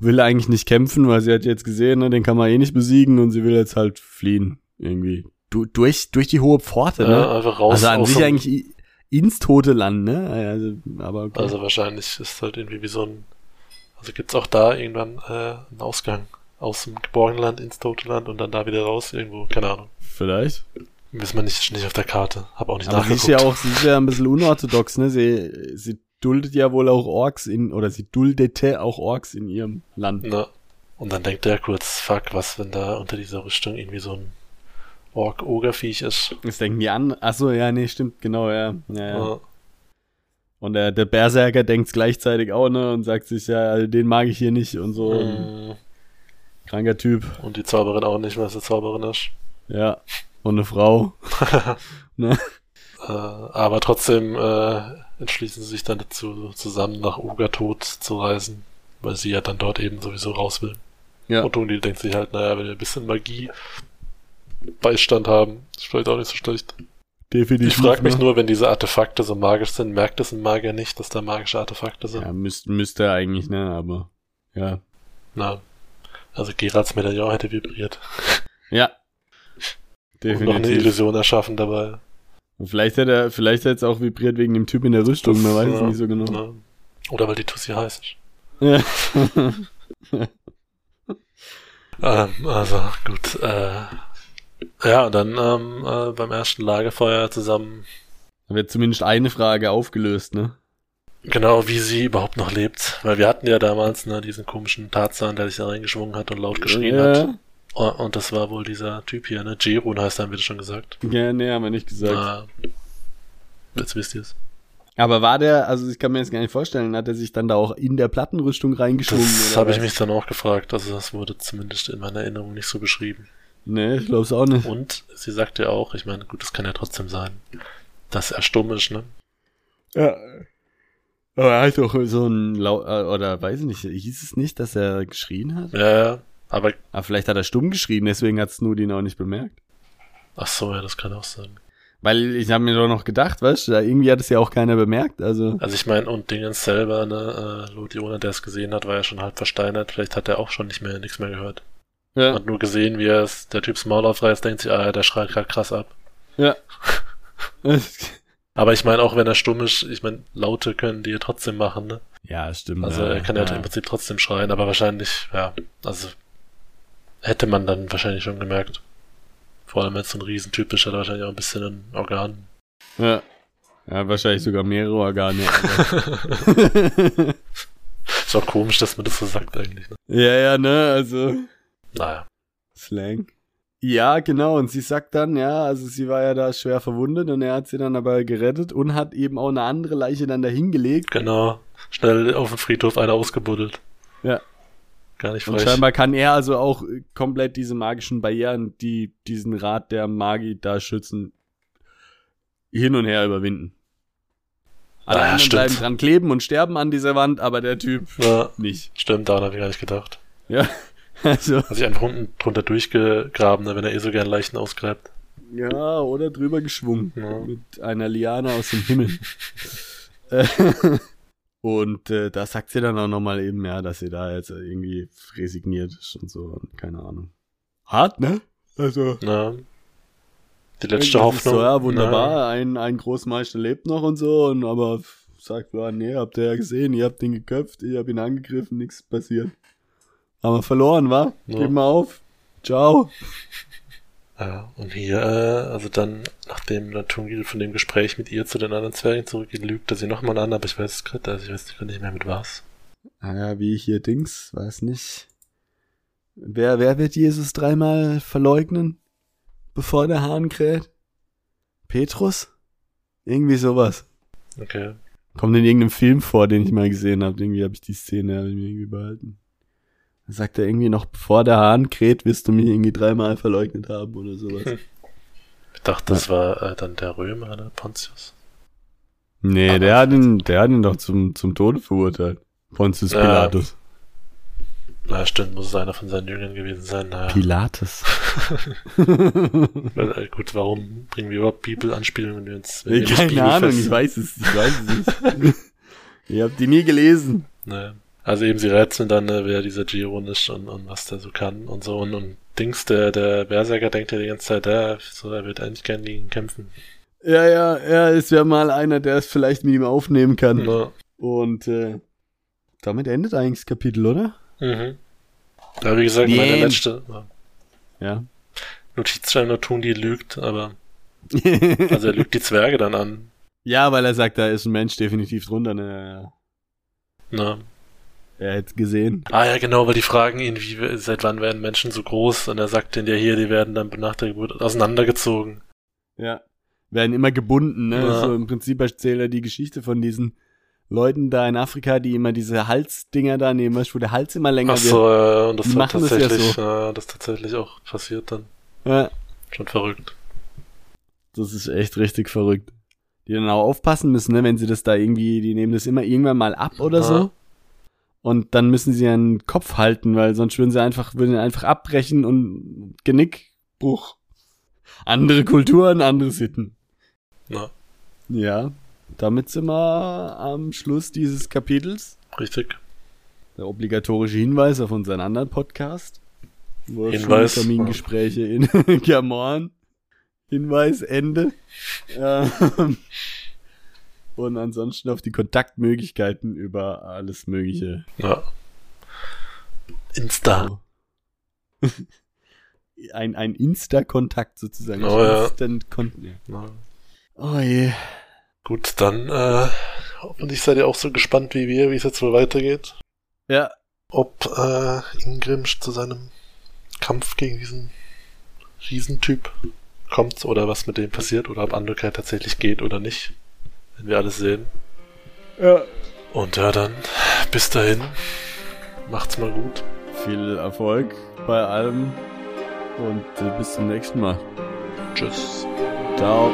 will eigentlich nicht kämpfen, weil sie hat jetzt gesehen, ne, den kann man eh nicht besiegen und sie will jetzt halt fliehen, irgendwie. Du, durch, durch die hohe Pforte, Ja, ne? einfach raus. also an sich eigentlich ins tote Land, ne? Also, aber okay. Also wahrscheinlich ist halt irgendwie wie so ein. Also gibt's auch da irgendwann äh, einen Ausgang aus dem geborgenen Land ins tote Land und dann da wieder raus irgendwo, keine Ahnung. Vielleicht. Wissen wir nicht, nicht auf der Karte. Hab auch nicht Aber sie nachgeguckt. ist ja auch, sie ist ja ein bisschen unorthodox, ne? Sie, sie duldet ja wohl auch Orks in, oder sie duldete auch Orks in ihrem Land. Na, und dann denkt er kurz, fuck, was, wenn da unter dieser Rüstung irgendwie so ein Ork-Ogerviech ist. Das denken die an. Ach so, ja, nee, stimmt, genau, ja. ja, ja. Ja. Und der, der Berserker denkt's gleichzeitig auch, ne? Und sagt sich, ja, den mag ich hier nicht und so. Mm, Kranker Typ. Und die Zauberin auch nicht, weil sie Zauberin ist. Ja. Und eine Frau. (laughs) ne? Äh, aber trotzdem äh, entschließen sie sich dann dazu, zusammen nach Ugatod zu reisen, weil sie ja dann dort eben sowieso raus will. Ja. Und Toni denkt sich halt, naja, wenn wir ein bisschen Magie Beistand haben, ist vielleicht auch nicht so schlecht. Definitiv. Ich frage mich ne? nur, wenn diese Artefakte so magisch sind, merkt es ein Magier nicht, dass da magische Artefakte sind? Ja, müsste, müsste er eigentlich, ne? Aber. Ja. Na, also Gerards Medaillon hätte vibriert. Ja. Und noch eine Definitiv. Illusion erschaffen dabei. Und vielleicht hätte er, vielleicht hätte es auch vibriert wegen dem Typ in der Rüstung, man weiß es Ja, nicht so genau. ne? Oder weil die Tussi heiß ist. Ja. (laughs) Ähm, also, gut. Äh, ja, dann ähm, äh, beim ersten Lagerfeuer zusammen, Da wird zumindest eine Frage aufgelöst, ne? genau wie sie überhaupt noch lebt. Weil wir hatten ja damals ne, diesen komischen Tarzan, der sich da reingeschwungen hat und laut geschrien hat. Oh, Und das war wohl dieser Typ hier, ne? Jerun heißt er, haben wir das schon gesagt. Ja, nee, haben wir nicht gesagt. Na, jetzt wisst ihr es. Aber war der, also ich kann mir jetzt gar nicht vorstellen, hat er sich dann da auch in der Plattenrüstung reingeschwungen? Das habe ich mich dann auch gefragt. Also das wurde zumindest in meiner Erinnerung nicht so beschrieben. Nee, ich glaub's auch nicht. Und sie sagt ja auch, ich meine, gut, das kann ja trotzdem sein, dass er stumm ist, ne? Ja. Aber er hat doch so ein, Lau äh, oder weiß ich nicht, hieß es nicht, dass er geschrien hat? Ja, ja. Aber, Aber vielleicht hat er stumm geschrien, deswegen hat Snoody auch nicht bemerkt. ach so, ja, das kann auch sein. Weil ich habe mir doch noch gedacht, weißt du, irgendwie hat es ja auch keiner bemerkt, also. Also ich meine, und Dingens selber, ne, äh, Lodiona, der es gesehen hat, war ja schon halb versteinert. Vielleicht hat er auch schon nicht mehr, nichts mehr gehört. Ja, Hat nur gesehen, wie er es, der Typs Maul aufreißt, denkt sich, ah, der schreit grad krass ab. ja. (laughs) Aber ich meine, auch wenn er stumm ist, ich meine, Laute können die ja trotzdem machen, ne? ja, stimmt. Also er kann ja, im Prinzip trotzdem schreien, aber wahrscheinlich, ja, also hätte man dann wahrscheinlich schon gemerkt. Vor allem, wenn es so ein Riesentyp ist, hat er wahrscheinlich auch ein bisschen ein Organ. Ja. Ja, wahrscheinlich sogar mehrere Organe. (laughs) Ist auch komisch, dass man das so sagt eigentlich. Ne? ja, ja, ne, also. Naja. Slang. Ja, genau. Und sie sagt dann, ja, also sie war ja da schwer verwundet und er hat sie dann aber gerettet und hat eben auch eine andere Leiche dann dahingelegt. Genau. Schnell auf dem Friedhof eine ausgebuddelt. Ja. Gar nicht Und frech. scheinbar kann er also auch komplett diese magischen Barrieren, die diesen Rat der Magi da schützen, hin und her überwinden. Alle Ah, ja, anderen stimmt. bleiben dran kleben und sterben an dieser Wand, aber der Typ Ja, nicht. stimmt, daran habe ich gar nicht gedacht. Ja, (laughs) also, Hat sich einfach unten drunter durchgegraben, wenn er eh so gern Leichen ausgräbt. ja, oder drüber geschwungen. Ja. Mit einer Liane aus dem Himmel. (laughs) (laughs) Und äh, da sagt sie dann auch nochmal eben, ja, dass sie da jetzt irgendwie resigniert ist und so, und keine Ahnung. Hart, ne? Also, Na, die letzte Hoffnung. So, ja, wunderbar, ein, ein Großmeister lebt noch und so, und aber sagt, ja, nee, habt ihr ja gesehen, ihr habt ihn geköpft, ich hab ihn angegriffen, nichts passiert. Haben wir verloren, wa? Ja. Geben wir auf. Ciao. Ja, und hier, äh, also dann, nachdem dann Tungil von dem Gespräch mit ihr zu den anderen Zwergen zurückgeht, lügt er sie nochmal an, aber ich weiß es gerade, also ich weiß nicht mehr mit was. Ah ja, wie hier Dings, weiß nicht. Wer, wer wird Jesus dreimal verleugnen, bevor der Hahn kräht? Petrus? Irgendwie sowas. Okay. Kommt in irgendeinem Film vor, den ich mal gesehen habe. Irgendwie habe ich die Szene hab ich mir irgendwie behalten. Sagt er irgendwie noch, bevor der Hahn kräht, wirst du mich irgendwie dreimal verleugnet haben oder sowas. Hm. Ich dachte, das war äh, dann der Römer, der Pontius. Nee, Aber der hat ihn, der hat ihn doch zum, zum Tode verurteilt. Pontius Ja. Pilatus. Na, stimmt, muss es einer von seinen Jüngern gewesen sein. Naja. Pilatus. Weil, (laughs) äh, gut, warum bringen wir überhaupt Bibel-Anspielungen, wenn wir uns wenn wir nicht Keine Ahnung, ich weiß es, ich weiß es nicht. (laughs) Ihr habt die nie gelesen. Naja. Also eben, sie rätseln dann, äh, wer dieser Giron ist und, und was der so kann und so. Und, und Dings, der, der Berserker denkt ja die ganze Zeit, der, so, er wird eigentlich gerne gegen ihn kämpfen. Ja, ja, ja, es wäre mal einer, der es vielleicht mit ihm aufnehmen kann. Ja. Und äh, damit endet eigentlich das Kapitel, oder? Mhm. Ja, wie gesagt, meine Yeah. letzte Ja. Notiz schreiben, nur tun die lügt, aber (laughs) also er lügt die Zwerge dann an. ja, weil er sagt, da ist ein Mensch definitiv drunter. Ne? Ne? Er hätte gesehen. Ah ja, genau, weil die fragen ihn, wie seit wann werden Menschen so groß? Und er sagt denen ja hier, die werden dann nach der Geburt auseinandergezogen. Ja. Werden immer gebunden, ne? Ja. So im Prinzip erzählt er die Geschichte von diesen Leuten da in Afrika, die immer diese Halsdinger da nehmen, weißt wo der Hals immer länger Ach so, ja, und das Die hat machen das ja tatsächlich, so. ja, das tatsächlich auch passiert dann. wird. Ja. Schon verrückt. Das ist echt richtig verrückt. Die dann auch aufpassen müssen, ne, wenn sie das da irgendwie, die nehmen das immer irgendwann mal ab oder Ja. so. Und dann müssen sie ihren Kopf halten, weil sonst würden sie einfach, würden einfach abbrechen und Genickbruch. Andere Kulturen, andere Sitten. Ja, Ja. Damit sind wir am Schluss dieses Kapitels. richtig. Der obligatorische Hinweis auf unseren anderen Podcast. Wo Hinweis. Termingespräche in (laughs) German. Hinweis, Ende. Ähm, (laughs) Und ansonsten auf die Kontaktmöglichkeiten über alles Mögliche. Ja. Insta. (laughs) Ein, ein Insta-Kontakt sozusagen. Oh ja. Instant ja. Oh je. Gut, dann äh, hoffentlich seid ihr auch so gespannt wie wir, wie es jetzt wohl weitergeht. Ja, Ob äh, Ingrimsch zu seinem Kampf gegen diesen Riesentyp kommt oder was mit dem passiert oder ob Andokar tatsächlich geht oder nicht. Wenn wir alles sehen. ja. Und ja, dann bis dahin. Macht's mal gut. Viel Erfolg bei allem und äh, bis zum nächsten Mal. Tschüss. Ciao.